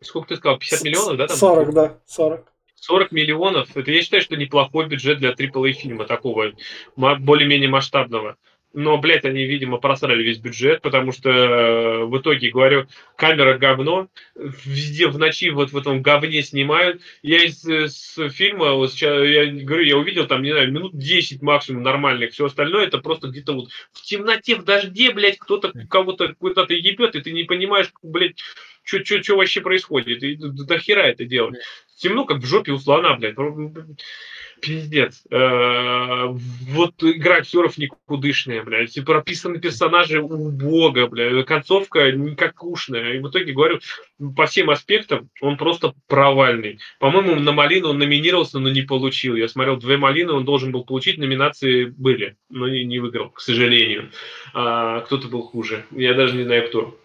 Сколько ты сказал? 50 миллионов, да? Там? 40, да, 40. 40 миллионов, это я считаю, что неплохой бюджет для AAA фильма такого более-менее масштабного но, блядь, они, видимо, просрали весь бюджет, потому что э, в итоге, говорю, камера говно, везде в ночи вот в этом говне снимают. Я из, из фильма, вот сейчас, я говорю, я увидел там, не знаю, минут 10 максимум нормальных, все остальное это просто где-то вот в темноте, в дожде, блядь, кто-то кого-то куда-то ебет, и ты не понимаешь, блядь, что вообще происходит, и до хера это делать. Темно, как в жопе у слона, блядь пиздец. Э, вот игра актеров никудышная, блядь. И прописаны персонажи убого, блядь. Концовка никакушная. И в итоге, говорю, по всем аспектам он просто провальный. По-моему, на Малину он номинировался, но не получил. Я смотрел две Малины, он должен был получить, номинации были, но не, не выиграл, к сожалению. А, кто-то был хуже. Я даже не знаю, кто.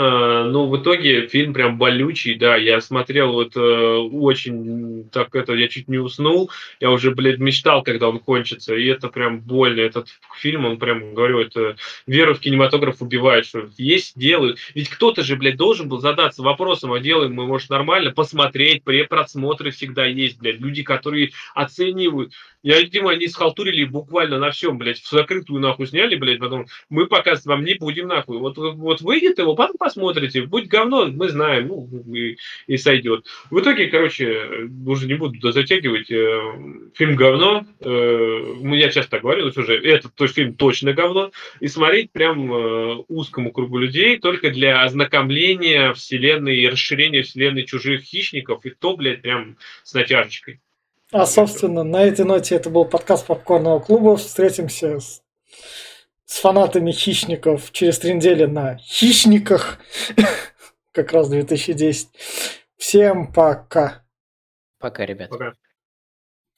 А, ну, в итоге фильм прям болючий, да, я смотрел вот э, очень, так это, я чуть не уснул, я уже, блядь, мечтал, когда он кончится, и это прям больно, этот фильм, он прям, говорю, это веру в кинематограф убивает, что есть, делают, ведь кто-то же, блядь, должен был задаться вопросом, а делаем мы, может, нормально, посмотреть, просмотры всегда есть, блядь, люди, которые оценивают, я, видимо, они схалтурили буквально на всем, блядь, в закрытую нахуй сняли, блядь, потом мы показывать вам не будем нахуй. Вот, вот выйдет его, потом посмотрите, будет говно, мы знаем, ну, и, и сойдет. В итоге, короче, уже не буду затягивать, э, фильм говно, э, я часто говорил уже, этот то фильм точно говно, и смотреть прям э, узкому кругу людей только для ознакомления вселенной и расширения вселенной чужих хищников, и то, блядь, прям с натяжечкой. А, собственно, на этой ноте это был подкаст Попкорного клуба. Встретимся с, с фанатами хищников через три недели на хищниках. Как раз 2010. Всем пока. Пока, ребят. Пока.